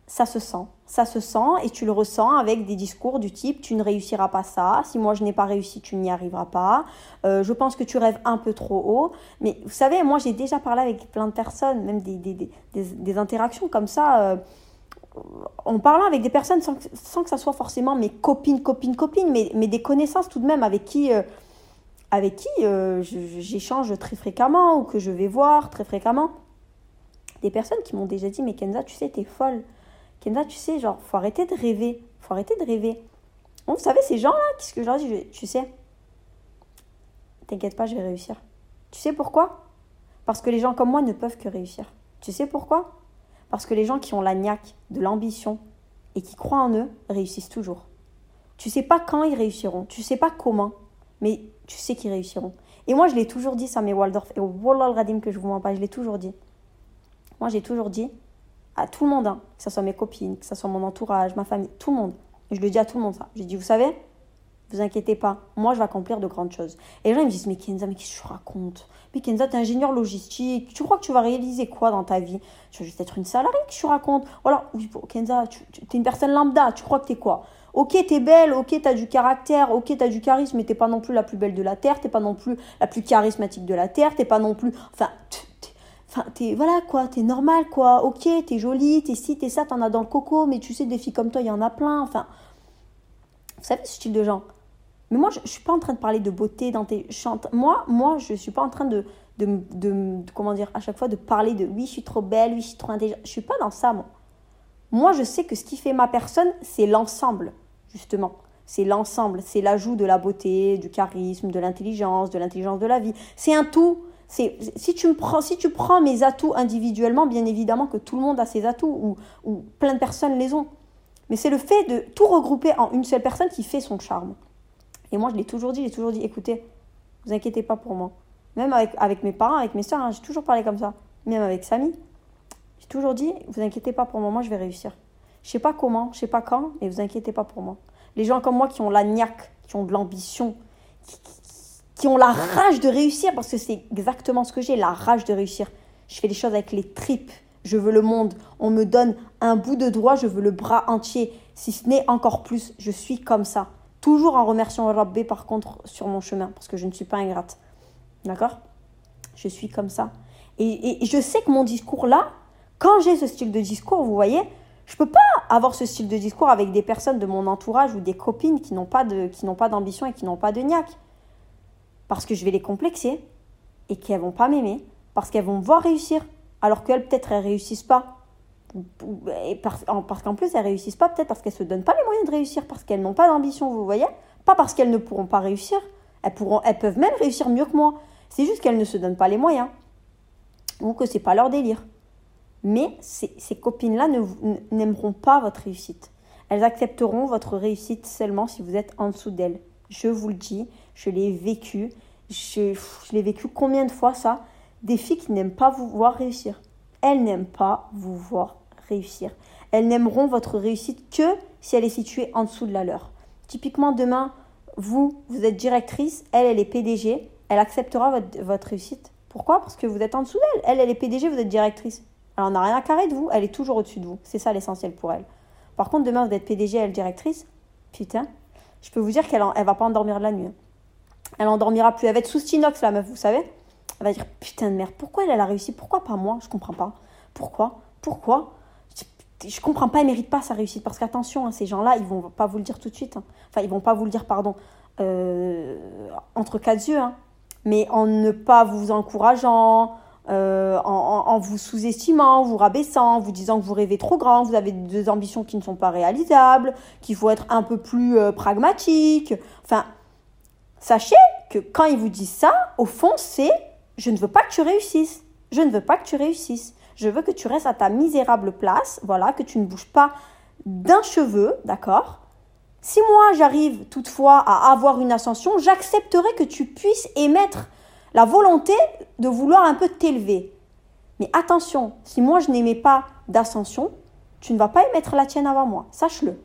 ça se sent. Ça se sent et tu le ressens avec des discours du type tu ne réussiras pas ça, si moi je n'ai pas réussi, tu n'y arriveras pas, euh, je pense que tu rêves un peu trop haut. Mais vous savez, moi j'ai déjà parlé avec plein de personnes, même des, des, des, des interactions comme ça, euh, en parlant avec des personnes sans, sans, que ça soit forcément mes copines, copines, copines, mais, mais des connaissances tout de même avec qui, euh, avec qui j'échange très fréquemment ou que je vais voir très fréquemment. Des personnes qui m'ont déjà dit mais Kenza, tu sais, t'es folle Kenza, tu sais, genre, faut arrêter de rêver. Faut arrêter de rêver. vous savez, ces gens-là, qu'est-ce que je leur dis? Tu sais, t'inquiète pas, je vais réussir. Tu sais pourquoi? Parce que les gens comme moi ne peuvent que réussir. Tu sais pourquoi? Parce que les gens qui ont la niaque, de l'ambition et qui croient en eux réussissent toujours. Tu sais pas quand ils réussiront, tu sais pas comment, mais tu sais qu'ils réussiront. Et moi, je l'ai toujours dit, ça, mes Waldorf, et au Wallah Radim que je vous mens pas, je l'ai toujours dit. Moi, j'ai toujours dit, tout le monde, hein, que ce soit mes copines, que ce soit mon entourage, ma famille, tout le monde. je le dis à tout le monde ça. J'ai dit, vous savez, vous inquiétez pas, moi je vais accomplir de grandes choses. Et les gens ils me disent, mais Kenza, mais qu'est-ce que tu racontes? Mais Kenza, t'es ingénieur logistique, tu crois que tu vas réaliser quoi dans ta vie? Tu vas juste être une salariée, que tu racontes? Voilà, oui, Kenza, tu, es une personne lambda, tu crois que t'es quoi? Ok, t'es belle, ok, t'as du caractère, ok, t'as du charisme, mais t'es pas non plus la plus belle de la Terre, t'es pas non plus la plus charismatique de la Terre, t'es pas non plus... Enfin, T'es, voilà quoi, t'es normal quoi, ok, t'es jolie, t'es ci, t'es ça, t'en as dans le coco, mais tu sais, des filles comme toi, il y en a plein. Enfin, vous savez ce style de gens? Mais moi, je, je suis pas en train de parler de beauté dans tes chantes. Moi, moi, je suis pas en train de, de, de, comment dire, à chaque fois de parler de oui, je suis trop belle, oui, je suis trop intelligente. Je suis pas dans ça, moi. Moi, je sais que ce qui fait ma personne, c'est l'ensemble, justement. C'est l'ensemble, c'est l'ajout de la beauté, du charisme, de l'intelligence, de l'intelligence de la vie. C'est un tout si tu me prends si tu prends mes atouts individuellement bien évidemment que tout le monde a ses atouts ou, plein de personnes les ont. Mais c'est le fait de tout regrouper en une seule personne qui fait son charme. Et moi je l'ai toujours dit j'ai toujours dit écoutez vous inquiétez pas pour moi. Même avec, avec mes parents avec mes soeurs hein, j'ai toujours parlé comme ça. Même avec Samy j'ai toujours dit vous inquiétez pas pour moi moi je vais réussir. Je sais pas comment je sais pas quand mais vous inquiétez pas pour moi. Les gens comme moi qui ont la niaque qui ont de l'ambition qui, qui ont la rage de réussir, parce que c'est exactement ce que j'ai, la rage de réussir. Je fais les choses avec les tripes. Je veux le monde. On me donne un bout de doigt, je veux le bras entier. Si ce n'est encore plus, je suis comme ça. Toujours en remerciant Rabbi par contre sur mon chemin, parce que je ne suis pas ingrate. D'accord? Je suis comme ça. Et, je sais que mon discours là, quand j'ai ce style de discours, vous voyez, je peux pas avoir ce style de discours avec des personnes de mon entourage ou des copines qui n'ont pas qui n'ont pas d'ambition et qui n'ont pas de niaque. Parce que je vais les complexer et qu'elles vont pas m'aimer parce qu'elles vont me voir réussir alors qu'elles peut-être elles réussissent pas. Et parce, qu'en plus elles réussissent pas peut-être parce qu'elles se donnent pas les moyens de réussir parce qu'elles n'ont pas d'ambition, vous voyez Pas parce qu'elles ne pourront pas réussir, elles pourront elles peuvent même réussir mieux que moi. C'est juste qu'elles ne se donnent pas les moyens ou que c'est pas leur délire. Mais ces, ces copines-là n'aimeront pas votre réussite. Elles accepteront votre réussite seulement si vous êtes en dessous d'elles. Je vous le dis, je l'ai vécu. Je, l'ai vécu combien de fois ça? Des filles qui n'aiment pas vous voir réussir. Elles n'aiment pas vous voir réussir. Elles n'aimeront votre réussite que si elle est située en dessous de la leur. Typiquement, demain, vous, vous êtes directrice, elle, elle est PDG, elle acceptera votre, réussite pourquoi? Parce que vous êtes en dessous d'elle. Elle, elle est PDG, vous êtes directrice. Alors, on n'a rien à carrer de vous. Elle est toujours au-dessus de vous. C'est ça l'essentiel pour elle. Par contre, demain, vous êtes PDG, elle directrice. Putain, je peux vous dire qu'elle elle va pas endormir de la nuit. Hein. Elle endormira plus. Elle va être sous Stinox, la meuf, vous savez Elle va dire Putain de merde, pourquoi elle, a réussi? Pourquoi pas moi? Je comprends pas. Pourquoi? Pourquoi? Je, comprends pas, elle mérite pas sa réussite. Parce qu'attention, hein, ces gens-là, ils vont pas vous le dire tout de suite. Hein. Enfin, ils vont pas vous le dire, pardon, euh, entre quatre yeux mais en ne pas vous encourageant, euh, en, vous sous-estimant, vous rabaissant, vous disant que vous rêvez trop grand, vous avez des ambitions qui ne sont pas réalisables, qu'il faut être un peu plus euh, pragmatique. Enfin, sachez que quand ils vous disent ça, au fond, c'est je ne veux pas que tu réussisses. Je ne veux pas que tu réussisses. Je veux que tu restes à ta misérable place, voilà, que tu ne bouges pas d'un cheveu, d'accord? Si moi j'arrive toutefois à avoir une ascension, j'accepterai que tu puisses émettre la volonté de vouloir un peu t'élever. Mais attention, si moi je n'aimais pas d'ascension, tu ne vas pas émettre la tienne avant moi, sache-le.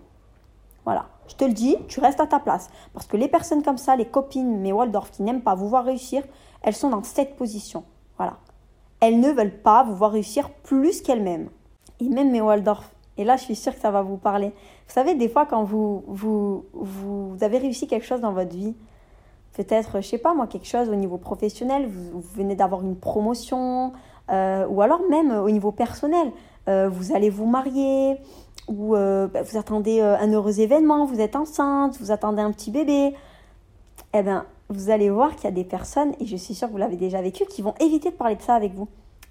Voilà, je te le dis, tu restes à ta place. Parce que les personnes comme ça, les copines, mes Waldorf qui n'aiment pas vous voir réussir, elles sont dans cette position. Voilà. Elles ne veulent pas vous voir réussir plus qu'elles-mêmes. Et même mes Waldorf, et là, je suis sûre que ça va vous parler. Vous savez, des fois, quand vous, vous, vous avez réussi quelque chose dans votre vie, peut-être, je sais pas moi, quelque chose au niveau professionnel, vous, venez d'avoir une promotion, euh, ou alors même au niveau personnel, euh, vous allez vous marier, ou euh, bah, vous attendez un heureux événement, vous êtes enceinte, vous attendez un petit bébé, eh bien, vous allez voir qu'il y a des personnes, et je suis sûre que vous l'avez déjà vécu, qui vont éviter de parler de ça avec vous.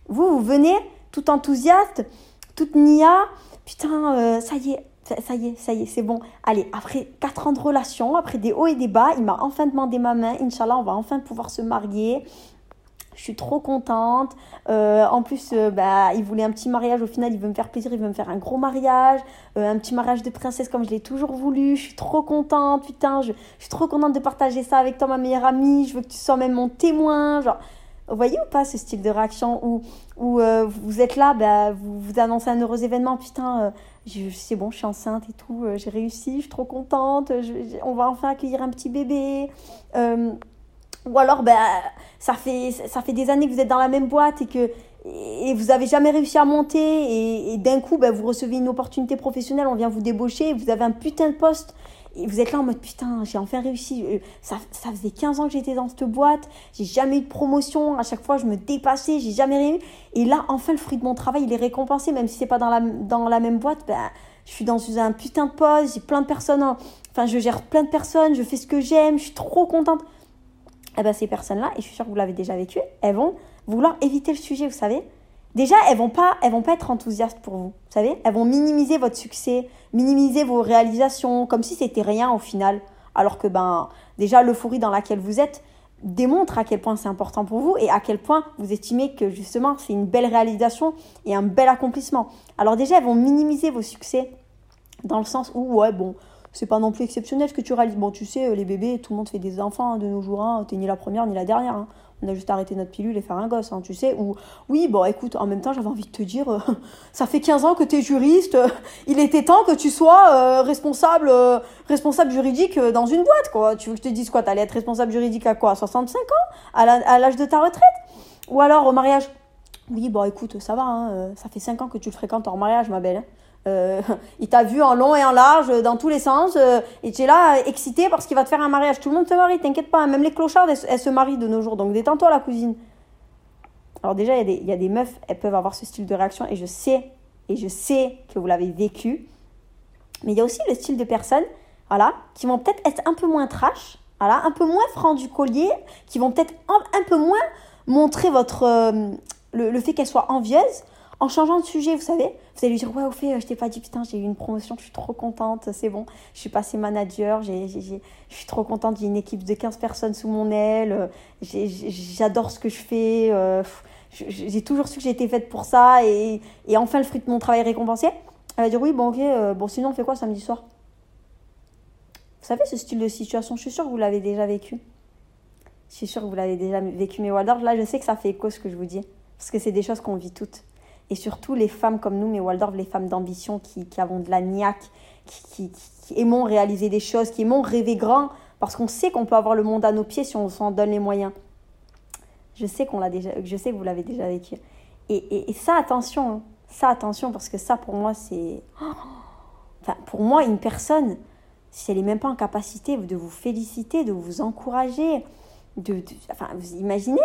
Vous, vous venez tout enthousiaste, toute nia, putain, euh, ça y est, ça, y est, ça y est, c'est bon. Allez, après 4 ans de relation, après des hauts et des bas, il m'a enfin demandé ma main. Inch'Allah, on va enfin pouvoir se marier. Je suis trop contente. Euh, en plus, euh, bah, il voulait un petit mariage. Au final, il veut me faire plaisir. Il veut me faire un gros mariage. un petit mariage de princesse comme je l'ai toujours voulu. Je suis trop contente. Putain, je, suis trop contente de partager ça avec toi, ma meilleure amie. Je veux que tu sois même mon témoin. Genre, vous voyez ou pas ce style de réaction où, où euh, vous êtes là, bah, vous, vous annoncez un heureux événement, putain, euh, c'est bon, je suis enceinte et tout, euh, j'ai réussi, je suis trop contente, on va enfin accueillir un petit bébé. Ou alors, bah, ça, fait, ça fait des années que vous êtes dans la même boîte et que et vous avez jamais réussi à monter et, d'un coup, bah, vous recevez une opportunité professionnelle, on vient vous débaucher, vous avez un putain de poste et vous êtes là en mode putain, j'ai enfin réussi. Euh, ça, ça faisait 15 ans que j'étais dans cette boîte. J'ai jamais eu de promotion. À chaque fois, je me dépassais. J'ai jamais réussi. Et là, enfin, le fruit de mon travail, il est récompensé. Même si c'est pas dans la, dans la même boîte, ben, je suis dans un putain de poste. J'ai plein de personnes. Enfin, je gère plein de personnes. Je fais ce que j'aime. Je suis trop contente. Eh ben, ces personnes-là, et je suis sûre que vous l'avez déjà vécu, elles vont vouloir éviter le sujet, vous savez. Déjà, elles vont pas, elles vont pas être enthousiastes pour vous. Vous savez, elles vont minimiser votre succès, minimiser vos réalisations, comme si c'était rien au final. Alors que ben, déjà l'euphorie dans laquelle vous êtes démontre à quel point c'est important pour vous et à quel point vous estimez que justement c'est une belle réalisation et un bel accomplissement. Alors déjà, elles vont minimiser vos succès dans le sens où ouais bon, c'est pas non plus exceptionnel ce que tu réalises. Bon, tu sais, les bébés, tout le monde fait des enfants hein, de nos jours. Hein. T'es ni la première ni la dernière. Hein on a juste arrêté notre pilule et faire un gosse, hein, tu sais. Ou oui, bon, écoute, en même temps, j'avais envie de te dire, euh, ça fait 15 ans que tu es juriste, euh, il était temps que tu sois euh, responsable, responsable juridique dans une boîte, quoi. Tu veux que je te dise quoi T'allais être responsable juridique à quoi 65 ans? À l'âge de ta retraite? Ou alors au mariage? Oui, bon, écoute, ça va, hein, ça fait 5 ans que tu le fréquentes en mariage, ma belle. Euh, il t'a vu en long et en large, dans tous les sens, euh, et tu es là, excité parce qu'il va te faire un mariage. Tout le monde se marie, t'inquiète pas. Même les clochards, elles, se marient de nos jours. Donc détends-toi, la cousine. Alors déjà, il y, y, a des meufs, elles peuvent avoir ce style de réaction, et je sais, et je sais que vous l'avez vécu. Mais il y a aussi le style de personnes, voilà, qui vont peut-être être un peu moins trash, voilà, un peu moins franc du collier, qui vont peut-être un, peu moins montrer votre, euh, le, le fait qu'elles soient envieuses, en changeant de sujet, vous savez, vous allez lui dire Ouais, au fait, je t'ai pas dit, putain, j'ai eu une promotion, je suis trop contente, c'est bon, je suis passée manager, je suis trop contente, j'ai une équipe de 15 personnes sous mon aile, j'adore ce que je fais, euh, j'ai toujours su que j'étais faite pour ça, et, enfin le fruit de mon travail récompensé. Elle va dire Oui, bon, ok, euh, bon, sinon on fait quoi samedi soir? Vous savez, ce style de situation, je suis sûre que vous l'avez déjà vécu. Je suis sûre que vous l'avez déjà vécu, mais Waldorf, là, je sais que ça fait écho ce que je vous dis, parce que c'est des choses qu'on vit toutes et surtout les femmes comme nous, mais Waldorf, les femmes d'ambition qui, qui, avons de la niaque, qui, qui, aimons réaliser des choses, qui aimons rêver grand, parce qu'on sait qu'on peut avoir le monde à nos pieds si on s'en donne les moyens. Je sais qu'on l'a déjà, je sais que vous l'avez déjà vécu. Et, et, ça, attention, hein. ça, attention, parce que ça, pour moi, c'est. Enfin, pour moi, une personne, si elle n'est même pas en capacité de vous féliciter, de vous encourager, de enfin, vous imaginez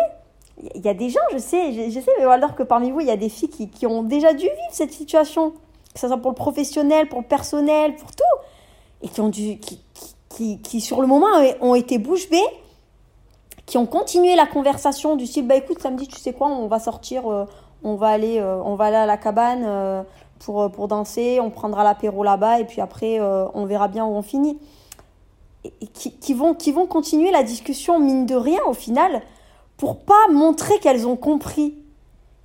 il y a des gens, je sais, je, sais, mais alors que parmi vous, il y a des filles qui, qui, ont déjà dû vivre cette situation, que ce soit pour le professionnel, pour le personnel, pour tout, et qui ont dû, qui, qui, qui sur le moment ont été bouche bée, qui ont continué la conversation du style, bah écoute, samedi, tu sais quoi, on va sortir, euh, on va aller, euh, on va aller à la cabane euh, pour, pour danser, on prendra l'apéro là-bas, et puis après, on verra bien où on finit. Et, qui, vont, qui vont continuer la discussion, mine de rien, au final, pour pas montrer qu'elles ont compris.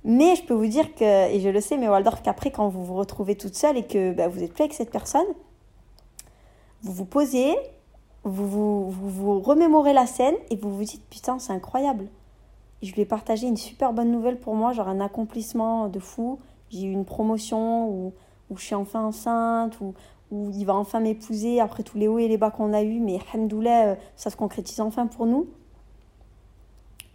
Mais je peux vous dire que, et je le sais, mais Waldorf, qu'après, quand vous vous retrouvez toute seule et que bah, vous êtes plus avec cette personne, vous vous posez, vous vous, vous remémorez la scène et vous vous dites Putain, c'est incroyable. Et je lui ai partagé une super bonne nouvelle pour moi, genre un accomplissement de fou. J'ai eu une promotion où je suis enfin enceinte, où, où il va enfin m'épouser après tous les hauts et les bas qu'on a eus. Mais Hamdoulah, euh, ça se concrétise enfin pour nous.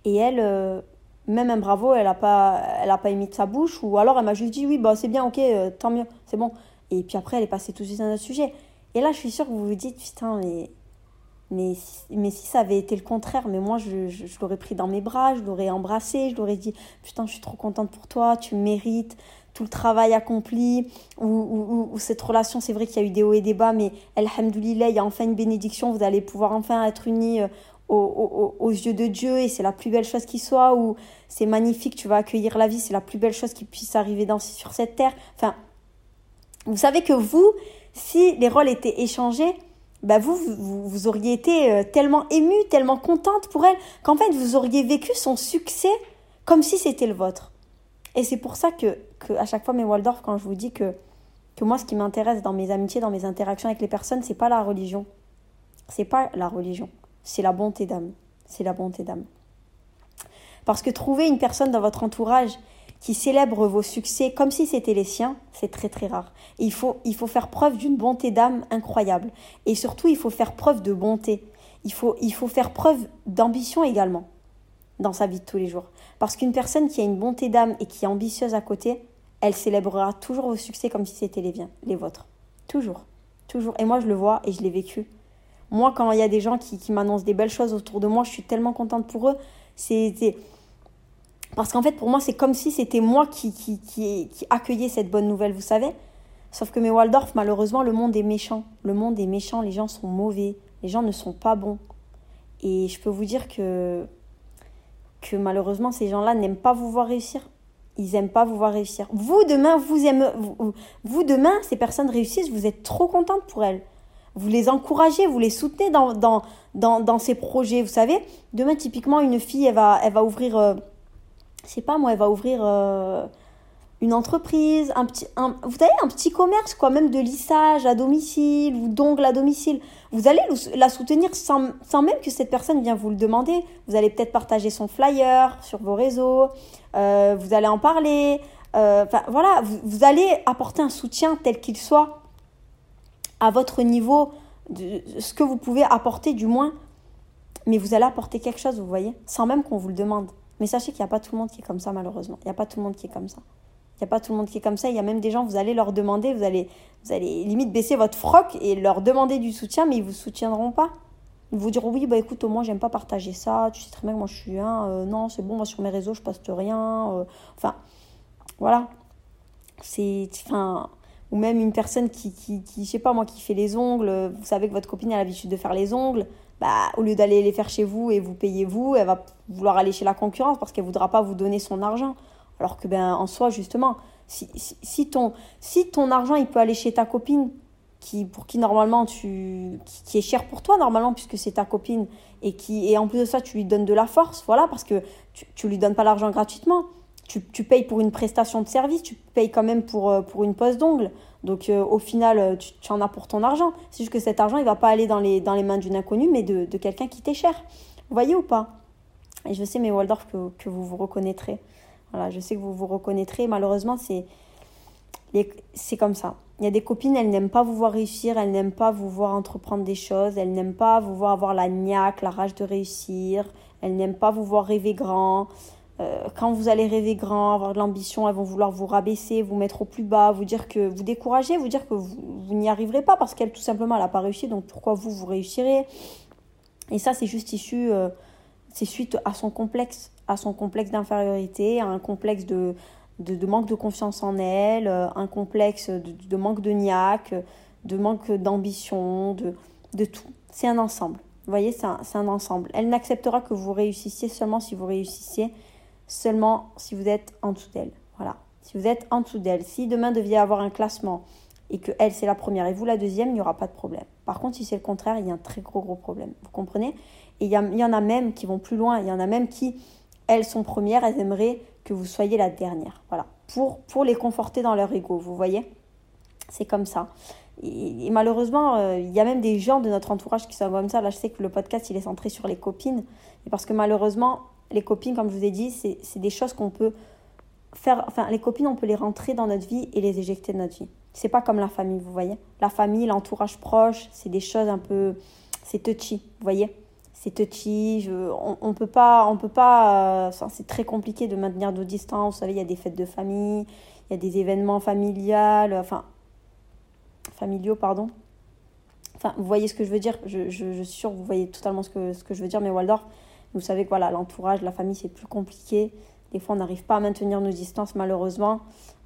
Et elle, euh, même un bravo, elle n'a pas, elle a pas émis de sa bouche. Ou alors elle m'a juste dit oui, bah, c'est bien, ok, euh, tant mieux, c'est bon. Et puis après, elle est passée tout de suite à un autre sujet. Et là, je suis sûre que vous vous dites, putain, mais, mais, mais si ça avait été le contraire, mais moi, je, je, l'aurais pris dans mes bras, je l'aurais embrassé, je l'aurais dit, putain, je suis trop contente pour toi, tu mérites tout le travail accompli, ou, ou, ou cette relation, c'est vrai qu'il y a eu des hauts et des bas, mais Alhamdoulilah, il y a enfin une bénédiction, vous allez pouvoir enfin être unis aux, yeux de Dieu et c'est la plus belle chose qui soit, ou c'est magnifique, tu vas accueillir la vie, c'est la plus belle chose qui puisse arriver dans, sur cette terre. Enfin, vous savez que vous, si les rôles étaient échangés, bah vous, vous, auriez été euh, tellement ému, tellement contente pour elle, qu'en fait, vous auriez vécu son succès comme si c'était le vôtre. Et c'est pour ça que, que, à chaque fois, mes Waldorf, quand je vous dis que, que moi, ce qui m'intéresse dans mes amitiés, dans mes interactions avec les personnes, c'est pas la religion. C'est pas la religion c'est la bonté d'âme. C'est la bonté d'âme. Parce que trouver une personne dans votre entourage qui célèbre vos succès comme si c'était les siens, c'est très très rare. il faut, il faut faire preuve d'une bonté d'âme incroyable. Et surtout, il faut faire preuve de bonté. Il faut, il faut faire preuve d'ambition également dans sa vie de tous les jours. Parce qu'une personne qui a une bonté d'âme et qui est ambitieuse à côté, elle célébrera toujours vos succès comme si c'était les, les vôtres. Toujours. Toujours. Et moi, je le vois et je l'ai vécu. Moi, quand il y a des gens qui, m'annoncent des belles choses autour de moi, je suis tellement contente pour eux. C'est parce qu'en fait, pour moi, c'est comme si c'était moi qui, qui, qui, accueillais cette bonne nouvelle, vous savez. Sauf que mes Waldorf, malheureusement, le monde est méchant. Le monde est méchant, les gens sont mauvais, les gens ne sont pas bons. Et je peux vous dire que, que malheureusement, ces gens-là n'aiment pas vous voir réussir. Ils n'aiment pas vous voir réussir. Vous, demain, vous aimez, vous, demain, ces personnes réussissent, vous êtes trop contente pour elles vous les encouragez, vous les soutenez dans, dans, dans, dans, ces projets. Vous savez, demain, typiquement, une fille, elle va, elle va ouvrir, euh, je sais pas moi, elle va ouvrir euh, une entreprise, un petit, un, vous savez, un petit commerce, quoi, même de lissage à domicile ou d'ongles à domicile. Vous allez la soutenir sans, sans, même que cette personne vienne vous le demander. Vous allez peut-être partager son flyer sur vos réseaux, euh, vous allez en parler. Enfin, voilà, vous allez apporter un soutien tel qu'il soit à votre niveau, de ce que vous pouvez apporter du moins, mais vous allez apporter quelque chose, vous voyez, sans même qu'on vous le demande. Mais sachez qu'il n'y a pas tout le monde qui est comme ça, malheureusement. Il n'y a pas tout le monde qui est comme ça. Il n'y a pas tout le monde qui est comme ça. Il y a même des gens, vous allez leur demander, vous allez, vous allez limite baisser votre froc et leur demander du soutien, mais ils ne vous soutiendront pas. Ils vous diront oui, bah écoute, moi j'aime pas partager ça, tu sais très bien que moi je suis un, euh, non, c'est bon, moi sur mes réseaux je poste rien. Euh. enfin, voilà. C'est. Enfin. Ou même une personne qui, qui, qui, je sais pas moi, qui fait les ongles, vous savez que votre copine a l'habitude de faire les ongles, bah, au lieu d'aller les faire chez vous et vous payez vous, elle va vouloir aller chez la concurrence parce qu'elle voudra pas vous donner son argent. Alors que ben en soi justement, si, si, ton, si ton argent il peut aller chez ta copine qui pour qui normalement tu qui, est cher pour toi normalement puisque c'est ta copine et qui et en plus de ça tu lui donnes de la force voilà parce que tu, tu lui donnes pas l'argent gratuitement tu, tu, payes pour une prestation de service tu payes quand même pour euh, pour une pose d'ongle. Donc euh, au final euh, tu, en as pour ton argent. C'est juste que cet argent il va pas aller dans les dans les mains d'une inconnue mais de, de quelqu'un qui t'est cher. Vous voyez ou pas? Et je sais mais Waldorf que, que vous vous reconnaîtrez. Voilà je sais que vous vous reconnaîtrez. Malheureusement c'est c'est comme ça. Il y a des copines, elles n'aiment pas vous voir réussir, elles n'aiment pas vous voir entreprendre des choses, elles n'aiment pas vous voir avoir la niaque, la rage de réussir, elles n'aiment pas vous voir rêver grand. Euh, quand vous allez rêver grand, avoir de l'ambition, elles vont vouloir vous rabaisser, vous mettre au plus bas, vous dire que vous décourager, vous dire que vous, n'y arriverez pas parce qu'elle tout simplement elle n'a pas réussi, donc pourquoi vous vous réussirez? Et ça c'est juste issu, euh, c'est suite à son complexe, à son complexe d'infériorité, à un complexe de de, manque de confiance en elle, euh, un complexe de, manque de niaque, de manque d'ambition, de, de tout. C'est un ensemble. Vous voyez, c'est un, un, ensemble. Elle n'acceptera que vous réussissiez seulement si vous réussissiez, seulement si vous êtes en dessous d'elle. Voilà. Si vous êtes en dessous d'elle. Si demain devait avoir un classement et que elle c'est la première et vous la deuxième, il n'y aura pas de problème. Par contre, si c'est le contraire, il y a un très gros gros problème. Vous comprenez? Et il y, y en a même qui vont plus loin. Il y en a même qui, elles sont premières, elles aimeraient que vous soyez la dernière. Voilà. Pour, pour les conforter dans leur ego, vous voyez? C'est comme ça. Et, malheureusement, euh, il y a même des gens de notre entourage qui sont comme ça. Là, je sais que le podcast, il est centré sur les copines. Et parce que malheureusement, les copines, comme je vous ai dit, c'est des choses qu'on peut faire. Enfin, les copines, on peut les rentrer dans notre vie et les éjecter de notre vie. C'est pas comme la famille, vous voyez La famille, l'entourage proche, c'est des choses un peu. C'est touchy, vous voyez c'est touchy, on, on peut pas, on peut pas, euh, c'est très compliqué de maintenir nos distances. Vous savez, il y a des fêtes de famille, il y a des événements familiales, enfin, familiaux, pardon. Enfin, vous voyez ce que je veux dire je, je, je, suis sûre que vous voyez totalement ce que, ce que je veux dire, mais Waldorf, vous savez que voilà, l'entourage, la famille, c'est plus compliqué. Des fois, on n'arrive pas à maintenir nos distances, malheureusement.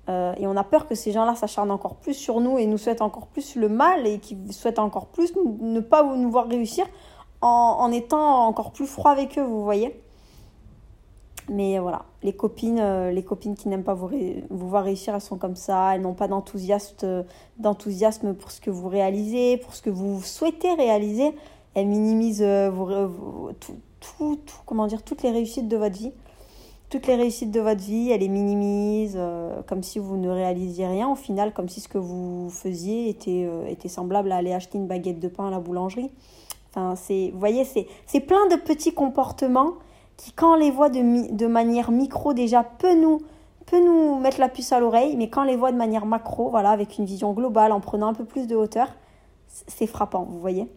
Euh, et on a peur que ces gens-là s'acharnent encore plus sur nous et nous souhaitent encore plus le mal et qui souhaitent encore plus ne pas nous voir réussir en, étant encore plus froid avec eux, vous voyez. Mais voilà, les copines, euh, les copines qui n'aiment pas vous, vous, voir réussir, elles sont comme ça. Elles n'ont pas d'enthousiasme, pour ce que vous réalisez, pour ce que vous souhaitez réaliser. Elles minimisent euh, tout, tout, comment dire, toutes les réussites de votre vie. Toutes les réussites de votre vie, elles les minimisent euh, comme si vous ne réalisiez rien. Au final, comme si ce que vous faisiez était, était semblable à aller acheter une baguette de pain à la boulangerie. Enfin, c'est, vous voyez, c'est plein de petits comportements qui, quand on les voit de, de manière micro, déjà, peut nous, peut nous mettre la puce à l'oreille, mais quand on les voit de manière macro, voilà, avec une vision globale, en prenant un peu plus de hauteur, c'est frappant, vous voyez.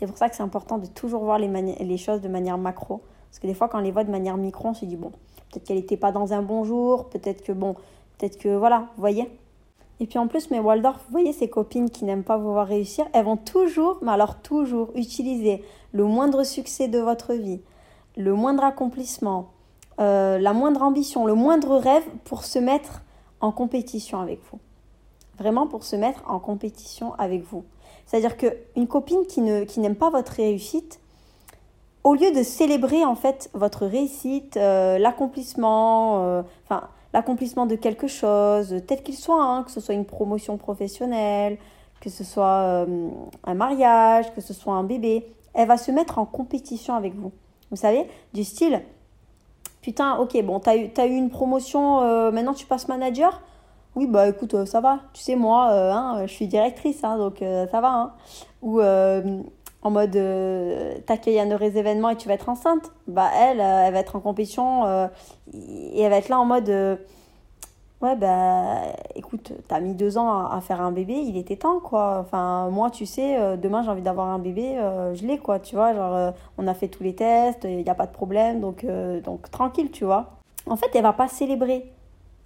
C'est pour ça que c'est important de toujours voir les, choses de manière macro. Parce que des fois, quand on les voit de manière micro, on se dit, bon, peut-être qu'elle n'était pas dans un bon jour, peut-être que, bon, peut-être que, voilà, vous voyez. Et puis en plus, mais Waldorf, vous voyez ces copines qui n'aiment pas vous voir réussir, elles vont toujours, mais alors toujours, utiliser le moindre succès de votre vie, le moindre accomplissement, euh, la moindre ambition, le moindre rêve pour se mettre en compétition avec vous. Vraiment pour se mettre en compétition avec vous. C'est-à-dire qu'une copine qui, ne, qui n'aime pas votre réussite, au lieu de célébrer en fait votre réussite, euh, l'accomplissement, euh, l'accomplissement de quelque chose, tel qu'il soit, hein, que ce soit une promotion professionnelle, que ce soit euh, un mariage, que ce soit un bébé, elle va se mettre en compétition avec vous. Vous savez, du style, putain, ok, bon, t'as eu, as eu une promotion, maintenant tu passes manager Oui, bah écoute, euh, ça va. Tu sais, moi, hein, je suis directrice, hein, donc ça va. Hein. Ou en mode euh, t'accueilles un heureux événement et tu vas être enceinte, bah elle, euh, elle va être en compétition euh, et elle va être là en mode ouais bah écoute, t'as mis deux ans à, faire un bébé, il était temps quoi. Enfin moi tu sais, demain j'ai envie d'avoir un bébé, je l'ai quoi, tu vois, genre on a fait tous les tests, il n'y a pas de problème donc donc tranquille tu vois. En fait elle va pas célébrer,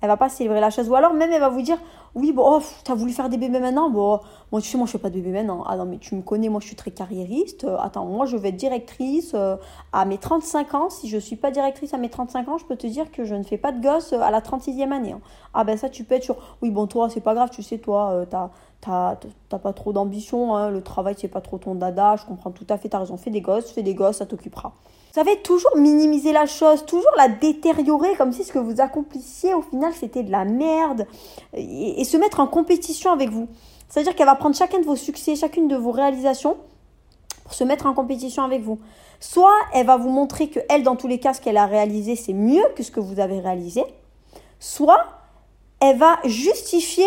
Elle va pas célébrer la chose. Ou alors même elle va vous dire oui, bon, oh, t'as voulu faire des bébés maintenant? Bon, moi, tu sais, moi, je fais pas de bébés maintenant. Ah non, mais tu me connais, moi, je suis très carriériste. Euh, attends, moi, je vais être directrice euh, à mes 35 ans. Si je suis pas directrice à mes 35 ans, je peux te dire que je ne fais pas de gosse euh, à la 36e année. Hein. Ah ben ça, tu peux être sur... Oui, bon, toi, c'est pas grave, tu sais, toi, t'as t'as pas trop d'ambition, hein. le travail, c'est pas trop ton dada. Je comprends tout à fait, t'as raison. Fais des gosses, fais des gosses, ça t'occupera. Vous savez, toujours minimiser la chose, toujours la détériorer comme si ce que vous accomplissiez au final c'était de la merde et, se mettre en compétition avec vous. C'est-à-dire qu'elle va prendre chacun de vos succès, chacune de vos réalisations pour se mettre en compétition avec vous. Soit elle va vous montrer que elle, dans tous les cas, ce qu'elle a réalisé, c'est mieux que ce que vous avez réalisé. Soit elle va justifier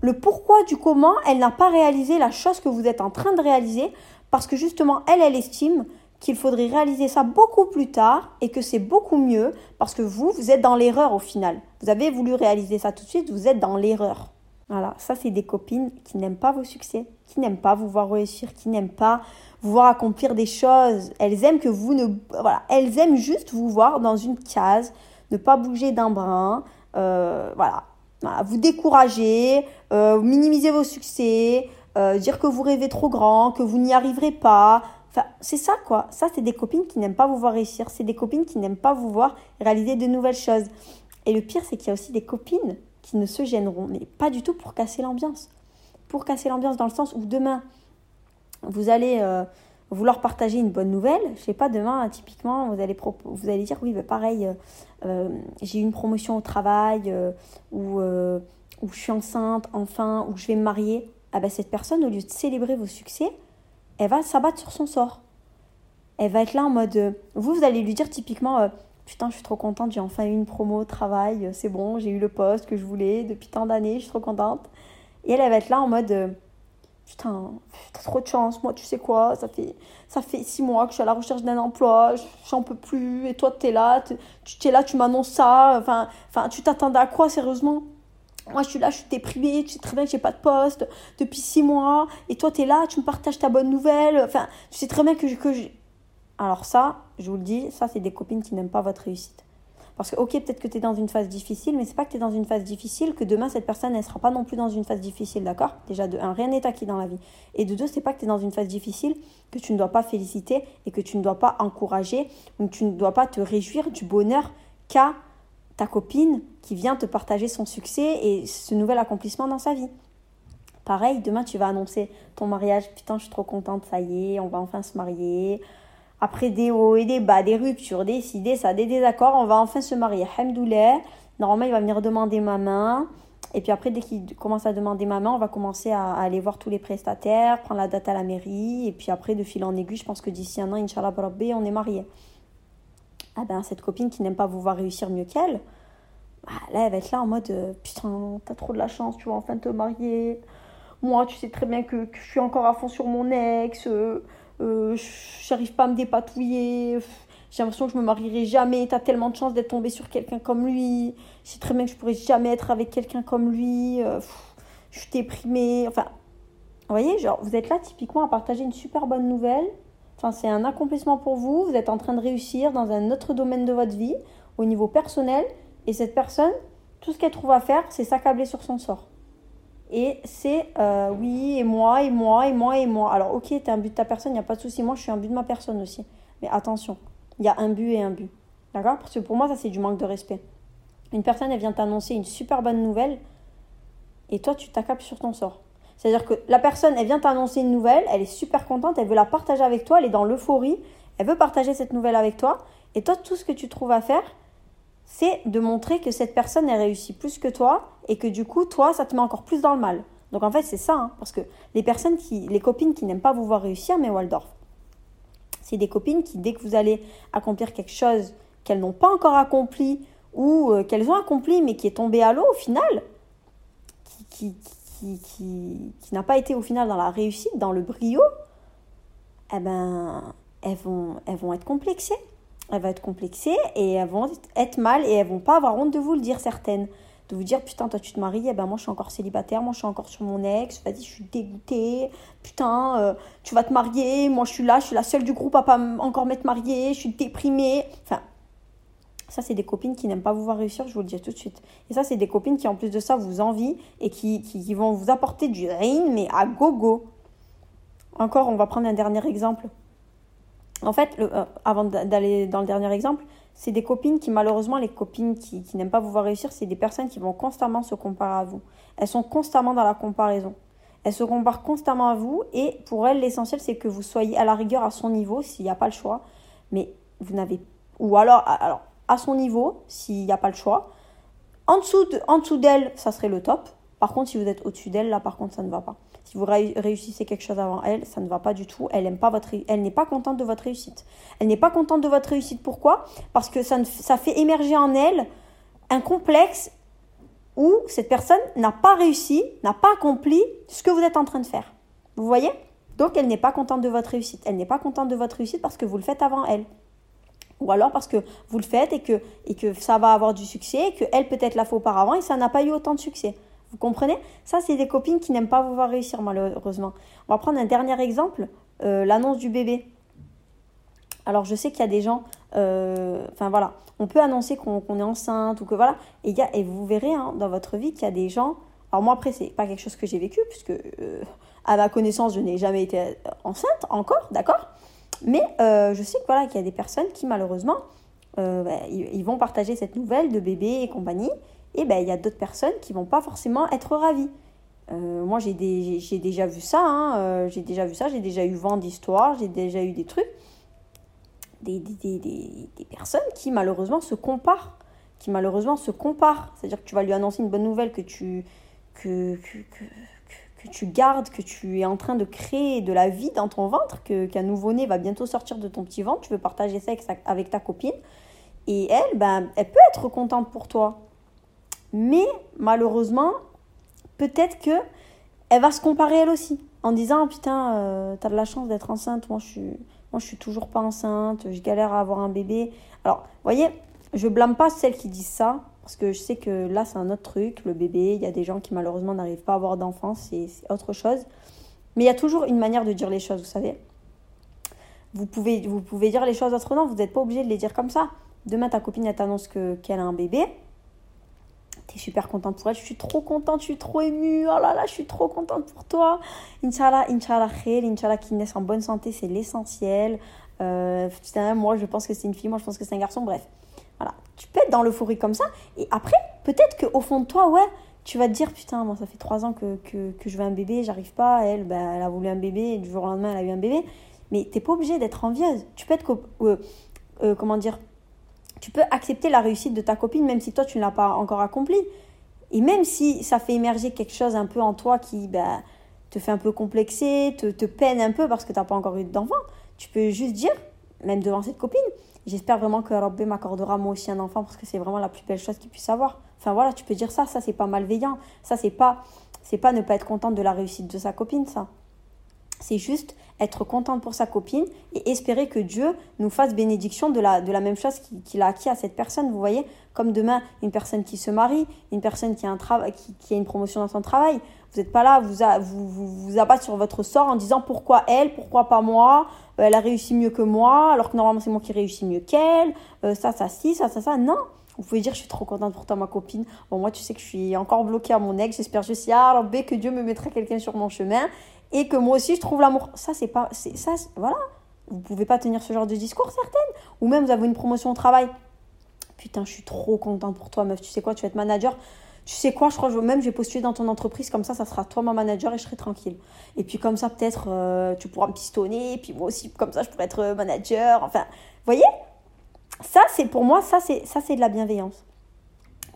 le pourquoi du comment elle n'a pas réalisé la chose que vous êtes en train de réaliser parce que justement elle, elle estime qu'il faudrait réaliser ça beaucoup plus tard et que c'est beaucoup mieux parce que vous, vous êtes dans l'erreur au final. Vous avez voulu réaliser ça tout de suite, vous êtes dans l'erreur. Voilà, ça c'est des copines qui n'aiment pas vos succès, qui n'aiment pas vous voir réussir, qui n'aiment pas vous voir accomplir des choses. Elles aiment que vous ne... Voilà, elles aiment juste vous voir dans une case, ne pas bouger d'un brin, euh, voilà. Vous décourager, euh, minimiser vos succès, euh, dire que vous rêvez trop grand, que vous n'y arriverez pas, c'est ça, quoi. Ça, c'est des copines qui n'aiment pas vous voir réussir. C'est des copines qui n'aiment pas vous voir réaliser de nouvelles choses. Et le pire, c'est qu'il y a aussi des copines qui ne se gêneront, mais pas du tout pour casser l'ambiance. Pour casser l'ambiance dans le sens où demain, vous allez euh, vouloir partager une bonne nouvelle. Je sais pas, demain, typiquement, vous allez, vous allez dire, oui, bah, pareil, euh, euh, j'ai eu une promotion au travail, ou, ou je suis enceinte, enfin, ou je vais me marier. Ah ben, cette personne, au lieu de célébrer vos succès, elle va s'abattre sur son sort. Elle va être là en mode. Euh, vous, vous allez lui dire typiquement euh, Putain, je suis trop contente, j'ai enfin eu une promo au travail, euh, c'est bon, j'ai eu le poste que je voulais depuis tant d'années, je suis trop contente. Et elle, elle va être là en mode Putain, t'as trop de chance, moi, tu sais quoi, ça fait, ça fait six mois que je suis à la recherche d'un emploi, j'en peux plus, et toi, t'es là, tu es là, tu m'annonces ça, enfin, enfin tu t'attendais à quoi, sérieusement? Moi, je suis là, je suis déprimée, tu sais très bien que j'ai pas de poste depuis six mois, et toi, tu es là, tu me partages ta bonne nouvelle. Enfin, tu sais très bien que. Que Alors, ça, je vous le dis, ça, c'est des copines qui n'aiment pas votre réussite. Parce que, ok, peut-être que tu es dans une phase difficile, mais c'est pas que tu es dans une phase difficile que demain, cette personne, elle sera pas non plus dans une phase difficile, d'accord? Déjà, de un, rien n'est acquis dans la vie. Et de deux, c'est pas que tu es dans une phase difficile que tu ne dois pas féliciter et que tu ne dois pas encourager ou que tu ne dois pas te réjouir du bonheur qu'a ta copine qui vient te partager son succès et ce nouvel accomplissement dans sa vie. Pareil, demain tu vas annoncer ton mariage, putain je suis trop contente, ça y est, on va enfin se marier. Après des hauts et des bas, des ruptures, des idées, ça, des désaccords, on va enfin se marier. Hamdoulah, normalement il va venir demander ma main. Et puis après, dès qu'il commence à demander ma main, on va commencer à, aller voir tous les prestataires, prendre la date à la mairie. Et puis après, de fil en aiguille, je pense que d'ici un an, Inch'Allah, on est mariés. Ah ben, cette copine qui n'aime pas vous voir réussir mieux qu'elle, bah, là, elle va être là en mode euh, Putain, t'as trop de la chance, tu vas enfin te marier. Moi, tu sais très bien que, je suis encore à fond sur mon ex. Euh, euh, j'arrive pas à me dépatouiller. J'ai l'impression que je me marierai jamais. T'as tellement de chance d'être tombée sur quelqu'un comme lui. Je sais très bien que je pourrais jamais être avec quelqu'un comme lui. je suis déprimée. Enfin, vous voyez, genre, vous êtes là typiquement à partager une super bonne nouvelle. Enfin, c'est un accomplissement pour vous. Vous êtes en train de réussir dans un autre domaine de votre vie, au niveau personnel. Et cette personne, tout ce qu'elle trouve à faire, c'est s'accabler sur son sort. Et c'est euh, oui, et moi, et moi, et moi, et moi. Alors, ok, t'es un but de ta personne, il n'y a pas de souci. Moi, je suis un but de ma personne aussi. Mais attention, il y a un but et un but. D'accord? Parce que pour moi, ça, c'est du manque de respect. Une personne, elle vient t'annoncer une super bonne nouvelle, et toi, tu t'accapes sur ton sort. C'est-à-dire que la personne, elle vient t'annoncer une nouvelle, elle est super contente, elle veut la partager avec toi, elle est dans l'euphorie, elle veut partager cette nouvelle avec toi, et toi, tout ce que tu trouves à faire, c'est de montrer que cette personne, elle réussit plus que toi et que du coup, toi, ça te met encore plus dans le mal. Donc en fait, c'est ça, hein, parce que les personnes qui, les copines qui n'aiment pas vous voir réussir, mais Waldorf, c'est des copines qui, dès que vous allez accomplir quelque chose qu'elles n'ont pas encore accompli ou euh, qu'elles ont accompli mais qui est tombé à l'eau au final, qui, qui, qui, qui n'a pas été au final dans la réussite, dans le brio, eh ben, elles vont, elles vont être complexées elle va être complexée et elles vont être mal et elles vont pas avoir honte de vous le dire certaines. De vous dire putain toi tu te maries, eh ben moi je suis encore célibataire, moi je suis encore sur mon ex, vas-y je suis dégoûtée, putain euh, tu vas te marier, moi je suis là, je suis la seule du groupe à pas encore m'être mariée, je suis déprimée. Enfin, Ça, c'est des copines qui n'aiment pas vous voir réussir, je vous le dis tout de suite. Et ça, c'est des copines qui, en plus de ça, vous envient et qui, qui, vont vous apporter du rain, mais à gogo. Encore, on va prendre un dernier exemple. En fait, euh, avant d'aller dans le dernier exemple, c'est des copines qui, malheureusement, les copines qui, n'aiment pas vous voir réussir, c'est des personnes qui vont constamment se comparer à vous. Elles sont constamment dans la comparaison. Elles se comparent constamment à vous et pour elles, l'essentiel, c'est que vous soyez à la rigueur à son niveau s'il n'y a pas le choix. Mais vous n'avez. Ou alors, alors à son niveau, s'il n'y a pas le choix. En dessous d'elle, ça serait le top. Par contre, si vous êtes au-dessus d'elle, là, par contre, ça ne va pas. Si vous réussissez quelque chose avant elle, ça ne va pas du tout. Elle pas votre, elle n'est pas contente de votre réussite. Elle n'est pas contente de votre réussite. Pourquoi? Parce que ça, ça fait émerger en elle un complexe où cette personne n'a pas réussi, n'a pas accompli ce que vous êtes en train de faire. Vous voyez? Donc, elle n'est pas contente de votre réussite. Elle n'est pas contente de votre réussite parce que vous le faites avant elle ou alors parce que vous le faites et que, et que ça va avoir du succès, que elle peut-être l'a fait auparavant et ça n'a pas eu autant de succès. Vous comprenez? Ça, c'est des copines qui n'aiment pas vous voir réussir, malheureusement. On va prendre un dernier exemple, euh, l'annonce du bébé. Alors, je sais qu'il y a des gens, euh, enfin voilà, on peut annoncer qu'on est enceinte ou que voilà, et, y a, et vous verrez hein, dans votre vie qu'il y a des gens. Alors, moi, après, c'est pas quelque chose que j'ai vécu, puisque euh, à ma connaissance, je n'ai jamais été enceinte encore, d'accord? Mais je sais que voilà, qu'il y a des personnes qui malheureusement, bah, ils, vont partager cette nouvelle de bébé et compagnie. Et ben, il y a d'autres personnes qui vont pas forcément être ravies. Euh, moi, j'ai déjà vu ça. Hein, j'ai déjà vu ça. J'ai déjà eu vent d'histoire. J'ai déjà eu des trucs. Des, des, des, des, personnes qui malheureusement se comparent. Qui malheureusement se comparent. C'est-à-dire que tu vas lui annoncer une bonne nouvelle que tu. que, que, que que tu gardes, que tu es en train de créer de la vie dans ton ventre, qu'un nouveau-né va bientôt sortir de ton petit ventre, tu veux partager ça avec, ta copine. Et elle, ben, elle peut être contente pour toi. Mais malheureusement, peut-être que elle va se comparer elle aussi. En disant, oh, putain, euh, t'as de la chance d'être enceinte, moi je suis, moi je suis toujours pas enceinte, je galère à avoir un bébé. Alors, vous voyez, je blâme pas celles qui disent ça, parce que je sais que là, c'est un autre truc, le bébé. Il y a des gens qui malheureusement n'arrivent pas à avoir d'enfants, c'est autre chose. Mais il y a toujours une manière de dire les choses, vous savez. Vous pouvez, vous pouvez dire les choses autrement, vous n'êtes pas obligé de les dire comme ça. Demain, ta copine, t'annonce qu'elle a un bébé. Tu es super contente pour elle. Je suis trop contente, je suis trop émue. Oh là là, je suis trop contente pour toi. Inch'Allah, Inch'Allah, khair, Inch'Allah, qu'il naisse en bonne santé, c'est l'essentiel. Euh, moi, je pense que c'est une fille, moi, je pense que c'est un garçon. Bref, voilà. Tu peux être dans l'euphorie comme ça. Et après, peut-être qu'au fond de toi, ouais, tu vas te dire putain, moi ça fait trois ans que, que, que, je veux un bébé, j'arrive pas. Elle, ben, elle a voulu un bébé et du jour au lendemain, elle a eu un bébé. Mais t'es pas obligé d'être envieuse. Tu peux être. Euh, comment dire Tu peux accepter la réussite de ta copine, même si toi tu ne l'as pas encore accompli. Et même si ça fait émerger quelque chose un peu en toi qui ben, te fait un peu complexer, te, te peine un peu parce que tu n'as pas encore eu d'enfant, tu peux juste dire, même devant cette copine, J'espère vraiment que Rabbi m'accordera moi aussi un enfant parce que c'est vraiment la plus belle chose qu'il puisse avoir. Enfin voilà, tu peux dire ça, ça c'est pas malveillant, ça c'est pas c'est pas ne pas être contente de la réussite de sa copine ça. C'est juste être contente pour sa copine et espérer que Dieu nous fasse bénédiction de la, de la même chose qu'il a acquis à cette personne. Vous voyez, comme demain, une personne qui se marie, une personne qui a, un qui, a une promotion dans son travail. Vous n'êtes pas là, vous, vous, vous, vous abattre sur votre sort en disant pourquoi elle, pourquoi pas moi, euh, elle a réussi mieux que moi, alors que normalement c'est moi qui réussis mieux qu'elle, euh, ça, ça, si, ça, ça, ça. Non, vous pouvez dire je suis trop contente pour toi ma copine. Bon moi tu sais que je suis encore bloquée à mon ex, j'espère juste ah B que Dieu me mettra quelqu'un sur mon chemin et que moi aussi je trouve l'amour. Ça c'est pas c'est ça voilà. Vous pouvez pas tenir ce genre de discours certaines ou même vous avez une promotion au travail. Putain, je suis trop contente pour toi meuf, tu sais quoi, tu vas être manager tu sais quoi, je crois que même je vais postuler dans ton entreprise, comme ça, ça sera toi mon manager et je serai tranquille. Et puis comme ça, peut-être, euh, tu pourras me pistonner, et puis moi aussi, comme ça, je pourrais être manager. Enfin, vous voyez? Ça, c'est pour moi, ça, c'est ça c'est de la bienveillance.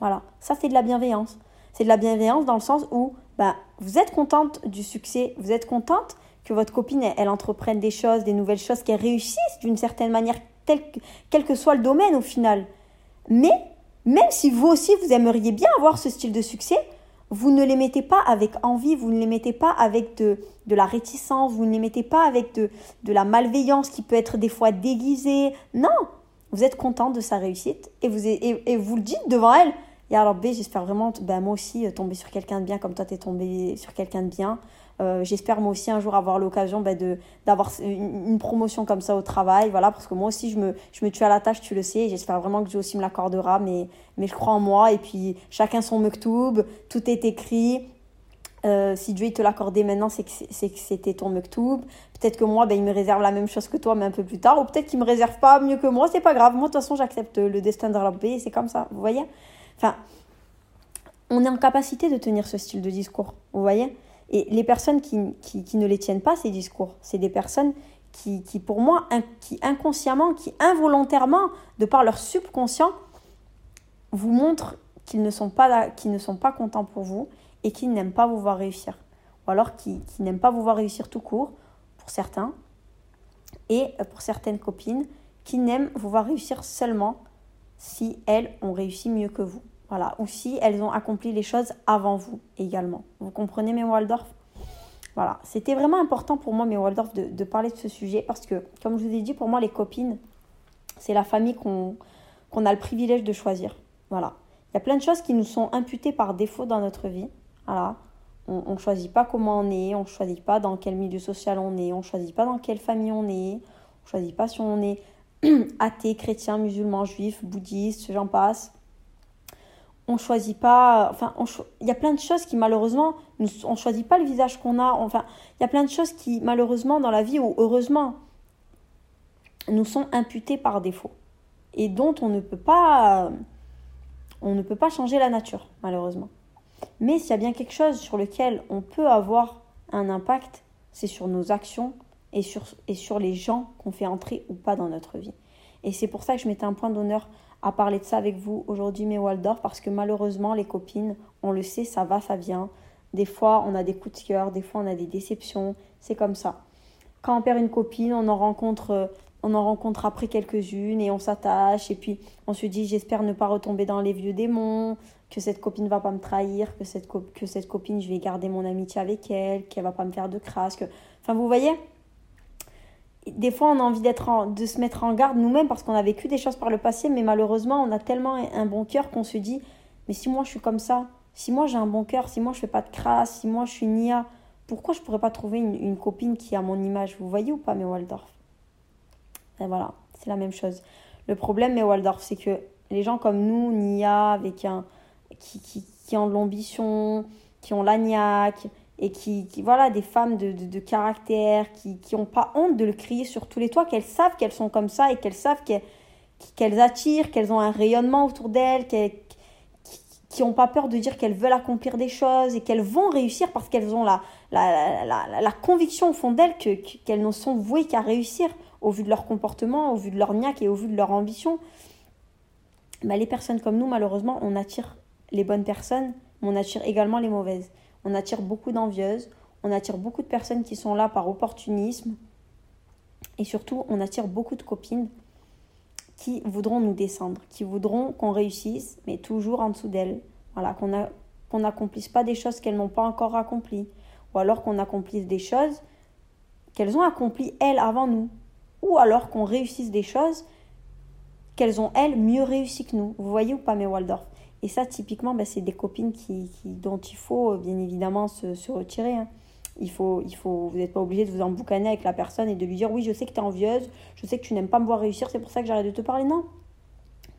Voilà, ça, c'est de la bienveillance. C'est de la bienveillance dans le sens où bah, vous êtes contente du succès, vous êtes contente que votre copine, elle, entreprenne des choses, des nouvelles choses, qu'elle réussisse d'une certaine manière, quel que soit le domaine au final. Mais même si vous aussi, vous aimeriez bien avoir ce style de succès, vous ne les mettez pas avec envie, vous ne les mettez pas avec de, de la réticence, vous ne les mettez pas avec de, de la malveillance qui peut être des fois déguisée. Non, vous êtes content de sa réussite et vous, et, vous le dites devant elle. Et alors B, j'espère vraiment, ben, moi aussi, tomber sur quelqu'un de bien comme toi, tu es tombé sur quelqu'un de bien. Euh, j'espère moi aussi un jour avoir l'occasion ben, de d'avoir une, promotion comme ça au travail, voilà, parce que moi aussi je me, je me tue à la tâche, tu le sais, j'espère vraiment que Dieu aussi me l'accordera, mais, mais je crois en moi, et puis chacun son mektoub, tout est écrit, euh, si Dieu il te l'accordait maintenant, c'est que c'était ton mektoub. Peut-être que moi, ben, il me réserve la même chose que toi, mais un peu plus tard. Ou peut-être qu'il me réserve pas mieux que moi, c'est pas grave. Moi, de toute façon, j'accepte le destin de et c'est comme ça. Vous voyez Enfin, on est en capacité de tenir ce style de discours. Vous voyez et les personnes qui, qui, ne les tiennent pas, ces discours, c'est des personnes qui, qui, pour moi, qui inconsciemment, qui involontairement, de par leur subconscient, vous montrent qu'ils ne, sont pas ne sont pas contents pour vous et qu'ils n'aiment pas vous voir réussir. Ou alors qui, qui n'aiment pas vous voir réussir tout court, pour certains, et pour certaines copines, qui n'aiment vous voir réussir seulement si elles ont réussi mieux que vous. Voilà. Ou si elles ont accompli les choses avant vous également. Vous comprenez, mes Waldorf? Voilà. C'était vraiment important pour moi, mes Waldorf, de, de, parler de ce sujet parce que, comme je vous ai dit, pour moi, les copines, c'est la famille qu'on a le privilège de choisir. Voilà. Il y a plein de choses qui nous sont imputées par défaut dans notre vie. Voilà. On ne choisit pas comment on est, on ne choisit pas dans quel milieu social on est, on ne choisit pas dans quelle famille on est, on ne choisit pas si on est athée, chrétien, musulman, juif, bouddhiste, j'en passe. On choisit pas enfin il y a plein de choses qui malheureusement on choisit pas le visage qu'on a. Enfin il y a plein de choses qui malheureusement dans la vie ou heureusement nous sont imputées par défaut et dont on ne peut pas on ne peut pas changer la nature malheureusement. Mais s'il y a bien quelque chose sur lequel on peut avoir un impact c'est sur nos actions et sur, et sur les gens qu'on fait entrer ou pas dans notre vie et c'est pour ça que je mettais un point d'honneur à parler de ça avec vous aujourd'hui, mes Waldorf, parce que malheureusement, les copines, on le sait, ça va, ça vient. Des fois, on a des coups de cœur, des fois, on a des déceptions. C'est comme ça. Quand on perd une copine, on en rencontre, euh, on en rencontre après quelques-unes et on s'attache. Et puis, on se dit, j'espère ne pas retomber dans les vieux démons, que cette copine va pas me trahir, que cette, que cette copine, je vais garder mon amitié avec elle, qu'elle va pas me faire de crasse. Que... Enfin, vous voyez? Des fois, on a envie d'être de se mettre en garde nous-mêmes parce qu'on a vécu des choses par le passé, mais malheureusement, on a tellement un bon cœur qu'on se dit Mais si moi je suis comme ça, si moi j'ai un bon cœur, si moi je fais pas de crasse, si moi je suis nia, pourquoi je pourrais pas trouver une, copine qui a mon image? Vous voyez ou pas, mes Waldorf? Et voilà, c'est la même chose. Le problème, mes Waldorf, c'est que les gens comme nous, nia, avec un, qui, qui, qui ont l'ambition, qui ont l'agnac, et qui, voilà, des femmes de, de, caractère, qui n'ont pas honte de le crier sur tous les toits, qu'elles savent qu'elles sont comme ça et qu'elles savent qu'elles attirent, qu'elles ont un rayonnement autour d'elles, qui n'ont pas peur de dire qu'elles veulent accomplir des choses et qu'elles vont réussir parce qu'elles ont la, la, la, la, conviction au fond d'elles qu'elles ne sont vouées qu'à réussir au vu de leur comportement, au vu de leur niaque et au vu de leur ambition. Mais les personnes comme nous, malheureusement, on attire les bonnes personnes, mais on attire également les mauvaises on attire beaucoup d'envieuses, on attire beaucoup de personnes qui sont là par opportunisme et surtout on attire beaucoup de copines qui voudront nous descendre, qui voudront qu'on réussisse, mais toujours en dessous d'elles. Voilà, qu'on n'accomplisse pas des choses qu'elles n'ont pas encore accomplies, ou alors qu'on accomplisse des choses qu'elles ont accomplies elles avant nous, ou alors qu'on réussisse des choses qu'elles ont elles mieux réussi que nous. Vous voyez ou pas mes Waldorf? Et ça, typiquement, bah, c'est des copines qui, dont il faut euh, bien évidemment se, retirer. Hein. Il faut, il faut, vous n'êtes pas obligé de vous emboucaner avec la personne et de lui dire oui, je sais que tu es envieuse, je sais que tu n'aimes pas me voir réussir, c'est pour ça que j'arrête de te parler. Non.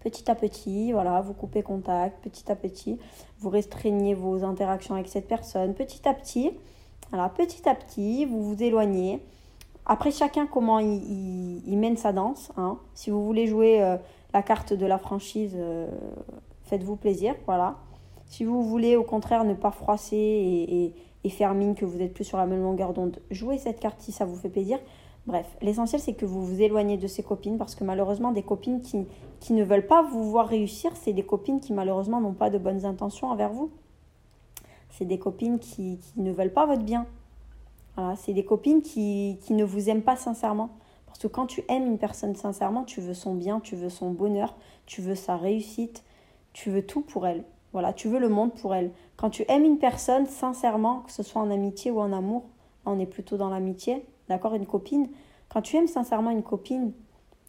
Petit à petit, voilà, vous coupez contact, petit à petit, vous restreignez vos interactions avec cette personne, petit à petit, petit à petit, vous vous éloignez. Après, chacun, comment il, mène sa danse. Hein. Si vous voulez jouer euh, la carte de la franchise, euh, faites-vous plaisir, voilà. Si vous voulez au contraire ne pas froisser et, et, faire mine que vous êtes plus sur la même longueur d'onde, jouez cette carte si ça vous fait plaisir. Bref, l'essentiel c'est que vous vous éloignez de ces copines parce que malheureusement des copines qui, qui ne veulent pas vous voir réussir, c'est des copines qui malheureusement n'ont pas de bonnes intentions envers vous. C'est des copines qui, qui, ne veulent pas votre bien. Voilà, c'est des copines qui, qui ne vous aiment pas sincèrement. Parce que quand tu aimes une personne sincèrement, tu veux son bien, tu veux son bonheur, tu veux sa réussite, tu veux tout pour elle. Voilà, tu veux le monde pour elle. Quand tu aimes une personne sincèrement, que ce soit en amitié ou en amour, on est plutôt dans l'amitié, d'accord, une copine. Quand tu aimes sincèrement une copine,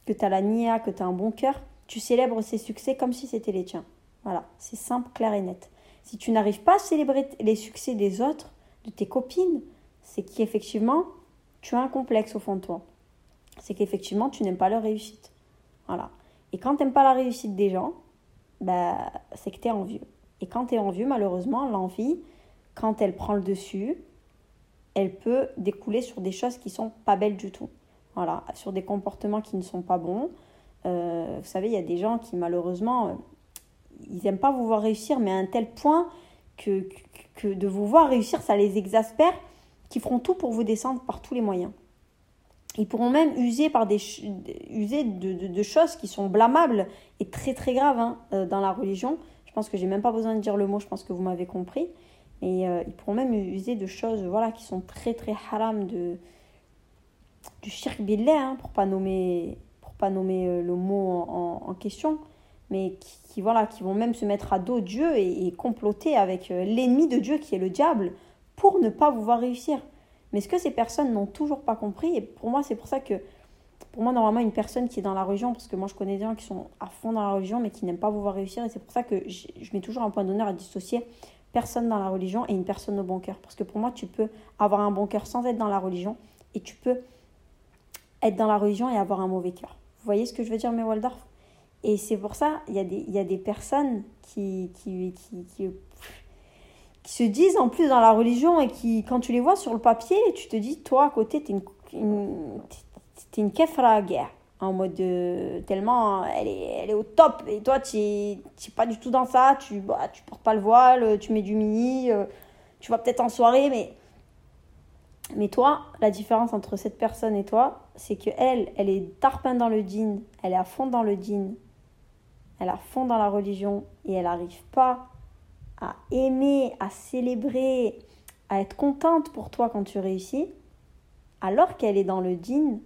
que tu as la nia, que tu as un bon cœur, tu célèbres ses succès comme si c'était les tiens. Voilà, c'est simple, clair et net. Si tu n'arrives pas à célébrer les succès des autres, de tes copines, c'est qu'effectivement, tu as un complexe au fond de toi. C'est qu'effectivement, tu n'aimes pas leur réussite. Voilà. Et quand tu n'aimes pas la réussite des gens, bah, c'est que tu es envieux. Et quand tu es envieux, malheureusement, l'envie, quand elle prend le dessus, elle peut découler sur des choses qui sont pas belles du tout. Voilà, sur des comportements qui ne sont pas bons. Euh, vous savez, il y a des gens qui, malheureusement, euh, ils n'aiment pas vous voir réussir, mais à un tel point que, que de vous voir réussir, ça les exaspère, qui feront tout pour vous descendre par tous les moyens. Ils pourront même user, par des, user de, choses qui sont blâmables et très très graves hein, euh, dans la religion. Je pense que j'ai même pas besoin de dire le mot, je pense que vous m'avez compris. Et euh, ils pourront même user de choses voilà, qui sont très très haram, de, du shirk billah, hein, pour pas nommer, pour pas nommer euh, le mot en, question, mais qui, voilà, qui vont même se mettre à dos Dieu et, et comploter avec l'ennemi de Dieu qui est le diable pour ne pas vous voir réussir. Mais ce que ces personnes n'ont toujours pas compris, et pour moi, c'est pour ça que, pour moi, normalement, une personne qui est dans la religion, parce que moi, je connais des gens qui sont à fond dans la religion, mais qui n'aiment pas vous voir réussir, et c'est pour ça que je, mets toujours un point d'honneur à dissocier personne dans la religion et une personne au bon cœur. Parce que pour moi, tu peux avoir un bon cœur sans être dans la religion, et tu peux être dans la religion et avoir un mauvais cœur. Vous voyez ce que je veux dire, mes Waldorf Et c'est pour ça, il y, a des, y a des personnes qui, qui qui se disent en plus dans la religion et qui, quand tu les vois sur le papier, tu te dis, toi à côté, t'es une, une, une kefra guerre. En mode de, tellement elle est, elle est au top et toi tu n'es pas du tout dans ça, tu bah, tu portes pas le voile, tu mets du mini, euh, tu vas peut-être en soirée, mais mais toi, la différence entre cette personne et toi, c'est que elle, elle est tarpin dans le din, elle est à fond dans le din, elle est à fond dans la religion et elle n'arrive pas à aimer, à célébrer, à être contente pour toi quand tu réussis, alors qu'elle est dans le din,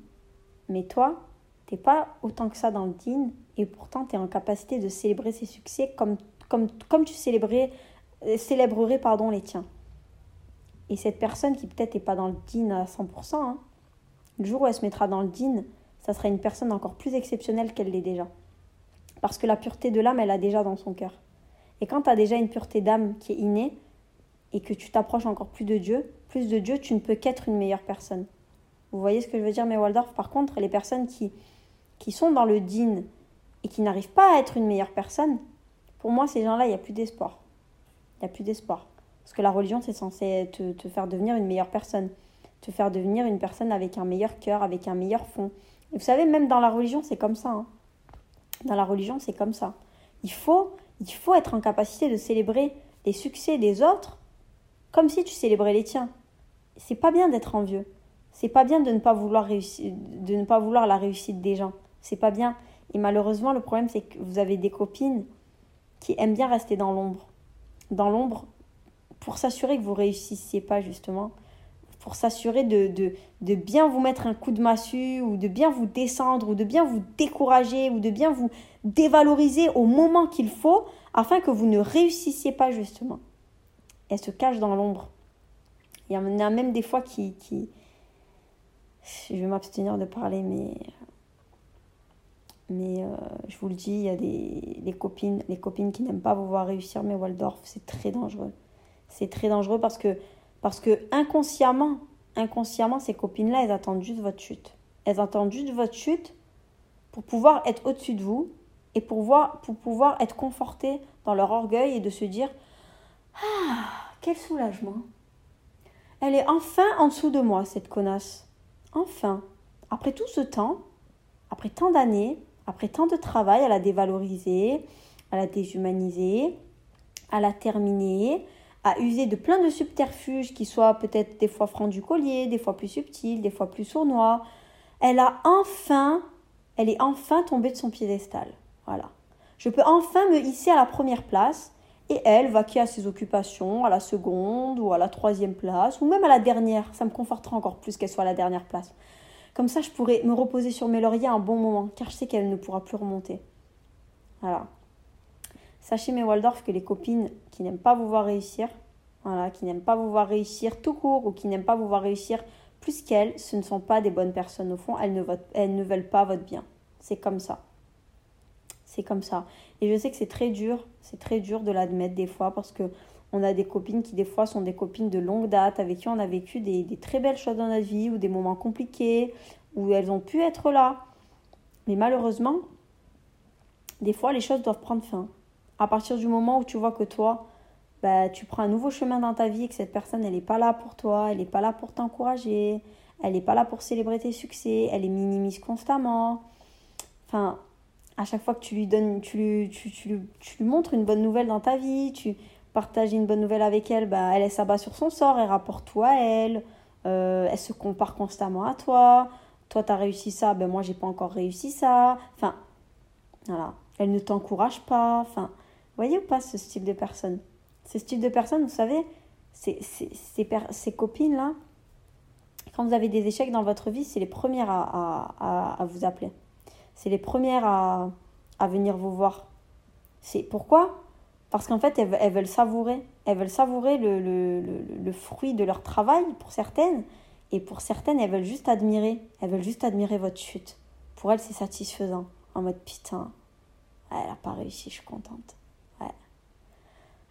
mais toi, t'es pas autant que ça dans le din, et pourtant tu es en capacité de célébrer ses succès comme, comme, comme tu célébrerais, euh, célébrerais pardon, les tiens. Et cette personne qui peut-être n'est pas dans le din à 100%, hein, le jour où elle se mettra dans le din, ça sera une personne encore plus exceptionnelle qu'elle l'est déjà. Parce que la pureté de l'âme, elle a déjà dans son cœur. Et quand tu as déjà une pureté d'âme qui est innée et que tu t'approches encore plus de Dieu, plus de Dieu, tu ne peux qu'être une meilleure personne. Vous voyez ce que je veux dire, mais Waldorf Par contre, les personnes qui, qui sont dans le din et qui n'arrivent pas à être une meilleure personne, pour moi, ces gens-là, il n'y a plus d'espoir. Il n'y a plus d'espoir. Parce que la religion, c'est censé te, te, faire devenir une meilleure personne. Te faire devenir une personne avec un meilleur cœur, avec un meilleur fond. Et vous savez, même dans la religion, c'est comme ça. Hein. Dans la religion, c'est comme ça. Il faut il faut être en capacité de célébrer les succès des autres comme si tu célébrais les tiens. C'est pas bien d'être envieux. C'est pas bien de ne pas vouloir réussir, de ne pas vouloir la réussite des gens. C'est pas bien. Et malheureusement, le problème, c'est que vous avez des copines qui aiment bien rester dans l'ombre. Dans l'ombre, pour s'assurer que vous réussissiez pas, justement. Pour s'assurer de, de, de, bien vous mettre un coup de massue, ou de bien vous descendre, ou de bien vous décourager, ou de bien vous dévaloriser au moment qu'il faut afin que vous ne réussissiez pas justement. Elle se cache dans l'ombre. Il y en a même des fois qui... qui... Je vais m'abstenir de parler, mais... Mais euh, je vous le dis, il y a des les copines, les copines qui n'aiment pas vous voir réussir, mais Waldorf, c'est très dangereux. C'est très dangereux parce que, parce que inconsciemment, inconsciemment, ces copines-là, elles attendent juste votre chute. Elles attendent juste votre chute pour pouvoir être au-dessus de vous et pour, voir, pour pouvoir être confortés dans leur orgueil et de se dire Ah, quel soulagement Elle est enfin en dessous de moi, cette connasse. Enfin, après tout ce temps, après tant d'années, après tant de travail à la dévaloriser, à la déshumaniser, à la terminer, à user de plein de subterfuges qui soient peut-être des fois francs du collier, des fois plus subtils, des fois plus sournois, elle a enfin, elle est enfin tombée de son piédestal. Voilà. Je peux enfin me hisser à la première place et elle va qui à ses occupations à la seconde ou à la troisième place ou même à la dernière. Ça me confortera encore plus qu'elle soit à la dernière place. Comme ça, je pourrais me reposer sur mes lauriers un bon moment car je sais qu'elle ne pourra plus remonter. Voilà. Sachez, mes Waldorf, que les copines qui n'aiment pas vous voir réussir, voilà, qui n'aiment pas vous voir réussir tout court ou qui n'aiment pas vous voir réussir plus qu'elles, ce ne sont pas des bonnes personnes au fond. Elles ne, veulent pas votre bien. C'est comme ça. C'est comme ça. Et je sais que c'est très dur, c'est très dur de l'admettre des fois parce que on a des copines qui des fois sont des copines de longue date avec qui on a vécu des, des très belles choses dans notre vie ou des moments compliqués où elles ont pu être là. Mais malheureusement, des fois les choses doivent prendre fin. À partir du moment où tu vois que toi, bah, tu prends un nouveau chemin dans ta vie et que cette personne, elle n'est pas là pour toi, elle n'est pas là pour t'encourager, elle n'est pas là pour célébrer tes succès, elle les minimise constamment. Enfin, à chaque fois que tu lui donnes, tu tu, tu, tu montres une bonne nouvelle dans ta vie, tu partages une bonne nouvelle avec elle, bah, elle, s'abat sur son sort, elle rapporte tout à elle, euh, elle se compare constamment à toi. Toi, tu as réussi ça, ben moi, j'ai pas encore réussi ça. Enfin, voilà. Elle ne t'encourage pas. Enfin, voyez ou pas ce style de personne? Ce style de personne, vous savez, ces, ces, copines-là, quand vous avez des échecs dans votre vie, c'est les premières à, à, vous appeler. C'est les premières à, venir vous voir. C'est pourquoi? Parce qu'en fait, elles, elles, veulent savourer. Elles veulent savourer le, le, le, le, fruit de leur travail, pour certaines. Et pour certaines, elles veulent juste admirer. Elles veulent juste admirer votre chute. Pour elles, c'est satisfaisant. En mode putain, elle n'a pas réussi, je suis contente.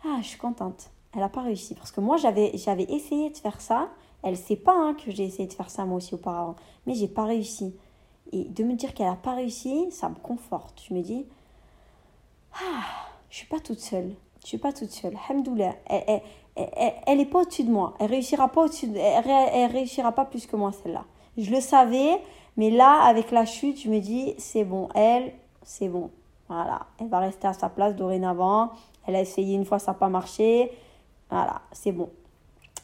Ah, je suis contente. Elle n'a pas réussi. Parce que moi, j'avais, essayé de faire ça. Elle ne sait pas hein, que j'ai essayé de faire ça moi aussi auparavant. Mais j'ai pas réussi. Et de me dire qu'elle n'a pas réussi, ça me conforte. Je me dis, ah, je suis pas toute seule. Je suis pas toute seule. Hamdoullah. Elle, elle, elle, est pas au-dessus de moi. Elle réussira pas au-dessus elle, elle, réussira pas plus que moi celle-là. Je le savais, mais là avec la chute, je me dis c'est bon, elle, c'est bon. Voilà, elle va rester à sa place dorénavant. Elle a essayé une fois, ça n'a pas marché. Voilà, c'est bon.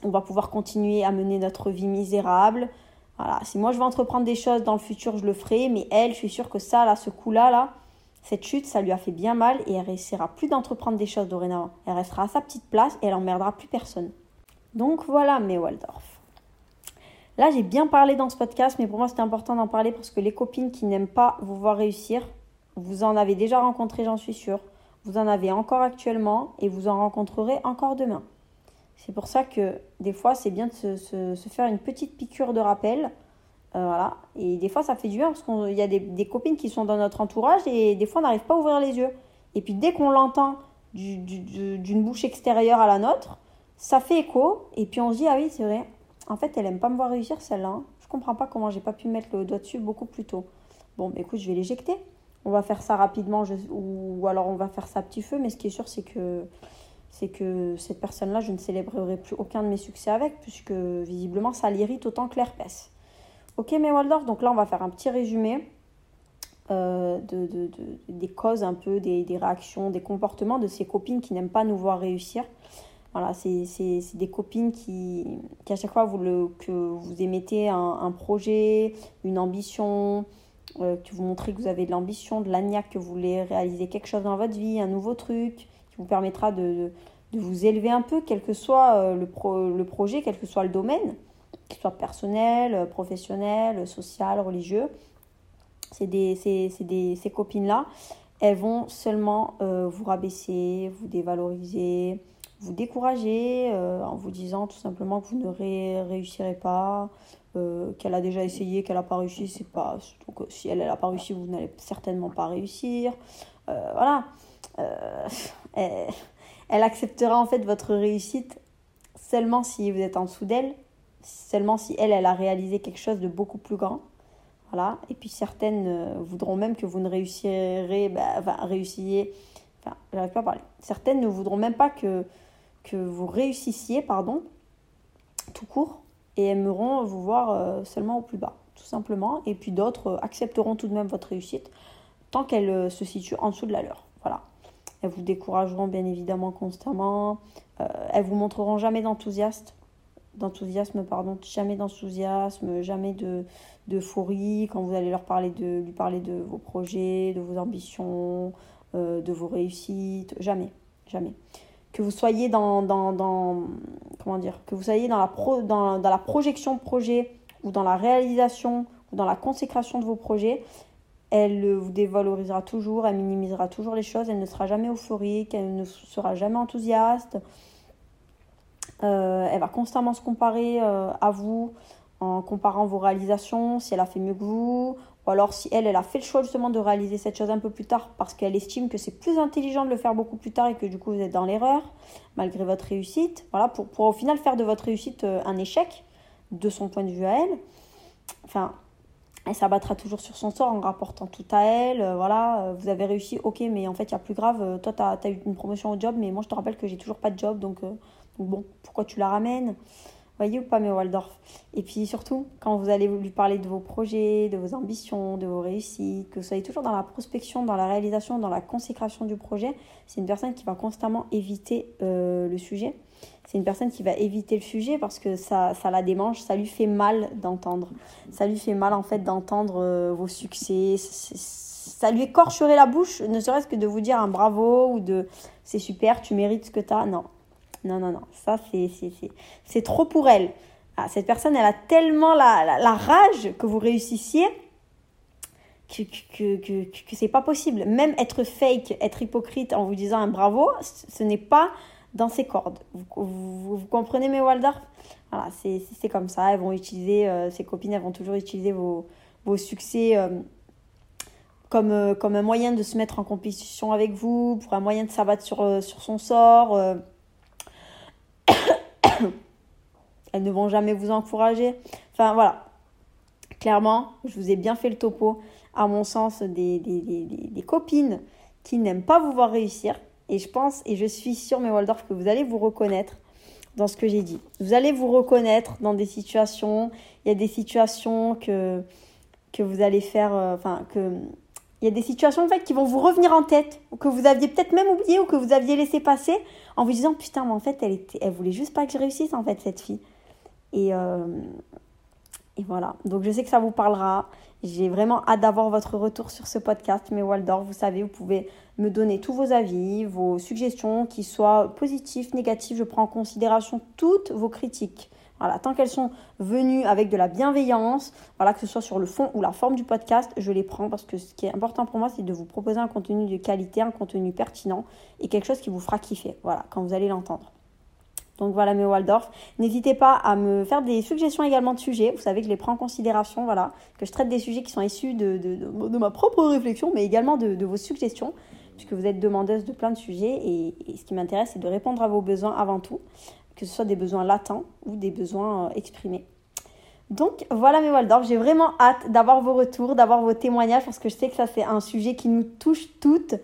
On va pouvoir continuer à mener notre vie misérable. Voilà, si moi je veux entreprendre des choses dans le futur, je le ferai. Mais elle, je suis sûre que ça, là, ce coup-là, là, cette chute, ça lui a fait bien mal et elle réussira plus d'entreprendre des choses dorénavant. Elle restera à sa petite place et elle emmerdera plus personne. Donc voilà, mes Waldorf. Là, j'ai bien parlé dans ce podcast, mais pour moi, c'était important d'en parler parce que les copines qui n'aiment pas vous voir réussir, vous en avez déjà rencontré, j'en suis sûre. Vous en avez encore actuellement et vous en rencontrerez encore demain. C'est pour ça que des fois, c'est bien de se, faire une petite piqûre de rappel. Euh, voilà. Et des fois, ça fait du bien parce qu'il y a des, des, copines qui sont dans notre entourage et des fois, on n'arrive pas à ouvrir les yeux. Et puis, dès qu'on l'entend d'une bouche extérieure à la nôtre, ça fait écho. Et puis, on se dit, ah oui, c'est vrai. En fait, elle aime pas me voir réussir celle-là. Hein. Je comprends pas comment j'ai pas pu mettre le doigt dessus beaucoup plus tôt. Bon, bah, écoute, je vais l'éjecter on va faire ça rapidement ou, alors on va faire ça à petit feu. Mais ce qui est sûr, c'est que, c'est que cette personne-là, je ne célébrerai plus aucun de mes succès avec, puisque visiblement, ça l'irrite autant que l'herpès. Ok, mes Waldorf, donc là, on va faire un petit résumé euh, de, des causes un peu, des, réactions, des comportements de ces copines qui n'aiment pas nous voir réussir. Voilà, c'est des copines qui, qui, à chaque fois vous le, que vous émettez un, un projet, une ambition, euh, que vous montrez que vous avez de l'ambition, de l'agnac, que vous voulez réaliser quelque chose dans votre vie, un nouveau truc qui vous permettra de, de, vous élever un peu, quel que soit euh, le, pro, le projet, quel que soit le domaine, qu'il soit personnel, euh, professionnel, social, religieux. C'est des, des, ces copines-là, elles vont seulement vous rabaisser, vous dévaloriser, vous décourager en vous disant tout simplement que vous ne réussirez pas, euh, qu'elle a déjà essayé, qu'elle n'a pas réussi, c'est pas. Donc, euh, si elle n'a pas réussi, vous n'allez certainement pas réussir. Euh, voilà. Elle, acceptera en fait votre réussite seulement si vous êtes en dessous d'elle, seulement si elle, elle a réalisé quelque chose de beaucoup plus grand. Voilà. Et puis certaines voudront même que vous ne réussirez, bah, enfin, réussiez. Enfin, j'arrive pas à parler. Certaines ne voudront même pas que, que vous réussissiez, pardon, tout court et aimeront vous voir euh, seulement au plus bas, tout simplement. Et puis d'autres euh, accepteront tout de même votre réussite tant qu'elle euh, se situe en dessous de la leur. Voilà. Elles vous décourageront bien évidemment constamment. elles vous montreront jamais d'enthousiasme, d'enthousiasme pardon, jamais d'enthousiasme, jamais de d'euphorie quand vous allez leur parler de lui parler de vos projets, de vos ambitions, de vos réussites, jamais, jamais que vous soyez dans, dans, dans, comment dire, que vous soyez dans la, pro, dans, dans la projection de projet ou dans la réalisation ou dans la consécration de vos projets, elle vous dévalorisera toujours, elle minimisera toujours les choses, elle ne sera jamais euphorique, elle ne sera jamais enthousiaste. Euh, elle va constamment se comparer euh, à vous en comparant vos réalisations, si elle a fait mieux que vous, ou alors si elle, elle a fait le choix justement de réaliser cette chose un peu plus tard parce qu'elle estime que c'est plus intelligent de le faire beaucoup plus tard et que du coup vous êtes dans l'erreur, malgré votre réussite. Voilà, pour, au final faire de votre réussite euh, un échec, de son point de vue à elle. Enfin, elle s'abattra toujours sur son sort en rapportant tout à elle. Euh, voilà, euh, vous avez réussi, ok, mais en fait, il y a plus grave. toi, tu as, eu une promotion au job, mais moi, je te rappelle que j'ai toujours pas de job, donc bon, pourquoi tu la ramènes? Voyez ou pas, mais Waldorf Et puis surtout, quand vous allez lui parler de vos projets, de vos ambitions, de vos réussites, que vous soyez toujours dans la prospection, dans la réalisation, dans la consécration du projet, c'est une personne qui va constamment éviter euh, le sujet. C'est une personne qui va éviter le sujet parce que ça, ça la démange, ça lui fait mal d'entendre. Ça lui fait mal en fait d'entendre euh, vos succès. Ça lui écorcherait la bouche, ne serait-ce que de vous dire un bravo ou de c'est super, tu mérites ce que tu as. Non, non, non, non. Ça, c'est trop pour elle. Ah, cette personne, elle a tellement la, la, rage que vous réussissiez que, que, que, que c'est pas possible. Même être fake, être hypocrite en vous disant un bravo, ce n'est pas dans ses cordes. Vous, vous, comprenez mes Waldorf? Voilà, c'est comme ça. Elles vont utiliser, euh, copines, elles vont toujours utiliser vos, vos succès euh, comme, euh, comme un moyen de se mettre en compétition avec vous, pour un moyen de s'abattre sur, sur son sort elles ne vont jamais vous encourager. Enfin voilà, clairement, je vous ai bien fait le topo, à mon sens, des, des, copines qui n'aiment pas vous voir réussir. Et je pense, et je suis sûre, mes Waldorf, que vous allez vous reconnaître dans ce que j'ai dit. Vous allez vous reconnaître dans des situations, il y a des situations que, que vous allez faire, euh, enfin, que il y a des situations en fait qui vont vous revenir en tête, que vous aviez peut-être même oublié, ou que vous aviez laissé passer, en vous disant putain, mais en fait, elle, était, elle voulait juste pas que je réussisse, en fait, cette fille. Et, euh, et voilà. Donc je sais que ça vous parlera. J'ai vraiment hâte d'avoir votre retour sur ce podcast. Mais Waldorf, vous savez, vous pouvez me donner tous vos avis, vos suggestions, qu'ils soient positifs, négatifs. Je prends en considération toutes vos critiques. Voilà, tant qu'elles sont venues avec de la bienveillance, voilà, que ce soit sur le fond ou la forme du podcast, je les prends parce que ce qui est important pour moi, c'est de vous proposer un contenu de qualité, un contenu pertinent et quelque chose qui vous fera kiffer, voilà, quand vous allez l'entendre. Donc voilà mes Waldorf. N'hésitez pas à me faire des suggestions également de sujets. Vous savez que je les prends en considération, voilà, que je traite des sujets qui sont issus de, ma propre réflexion, mais également de, vos suggestions, puisque vous êtes demandeuse de plein de sujets. Et, et ce qui m'intéresse, c'est de répondre à vos besoins avant tout que ce soit des besoins latents ou des besoins euh, exprimés. Donc voilà mes Waldorf, j'ai vraiment hâte d'avoir vos retours, d'avoir vos témoignages parce que je sais que ça c'est un sujet qui nous touche toutes.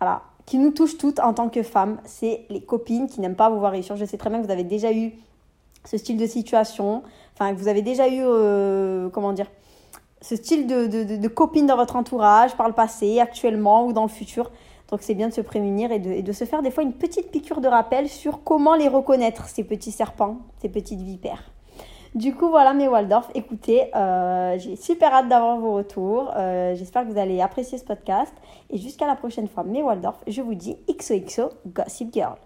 Voilà, qui nous touche toutes en tant que femmes, c'est les copines qui n'aiment pas vous voir réussir. Je sais très bien que vous avez déjà eu ce style de situation, enfin que vous avez déjà eu, euh, comment dire, ce style de, de, de, copine dans votre entourage par le passé, actuellement ou dans le futur. Donc c'est bien de se prémunir et de, se faire des fois une petite piqûre de rappel sur comment les reconnaître, ces petits serpents, ces petites vipères. Du coup, voilà mes Waldorf. Écoutez, euh, j'ai super hâte d'avoir vos retours. Euh, j'espère que vous allez apprécier ce podcast. Et jusqu'à la prochaine fois, mes Waldorf, je vous dis XOXO Gossip Girl.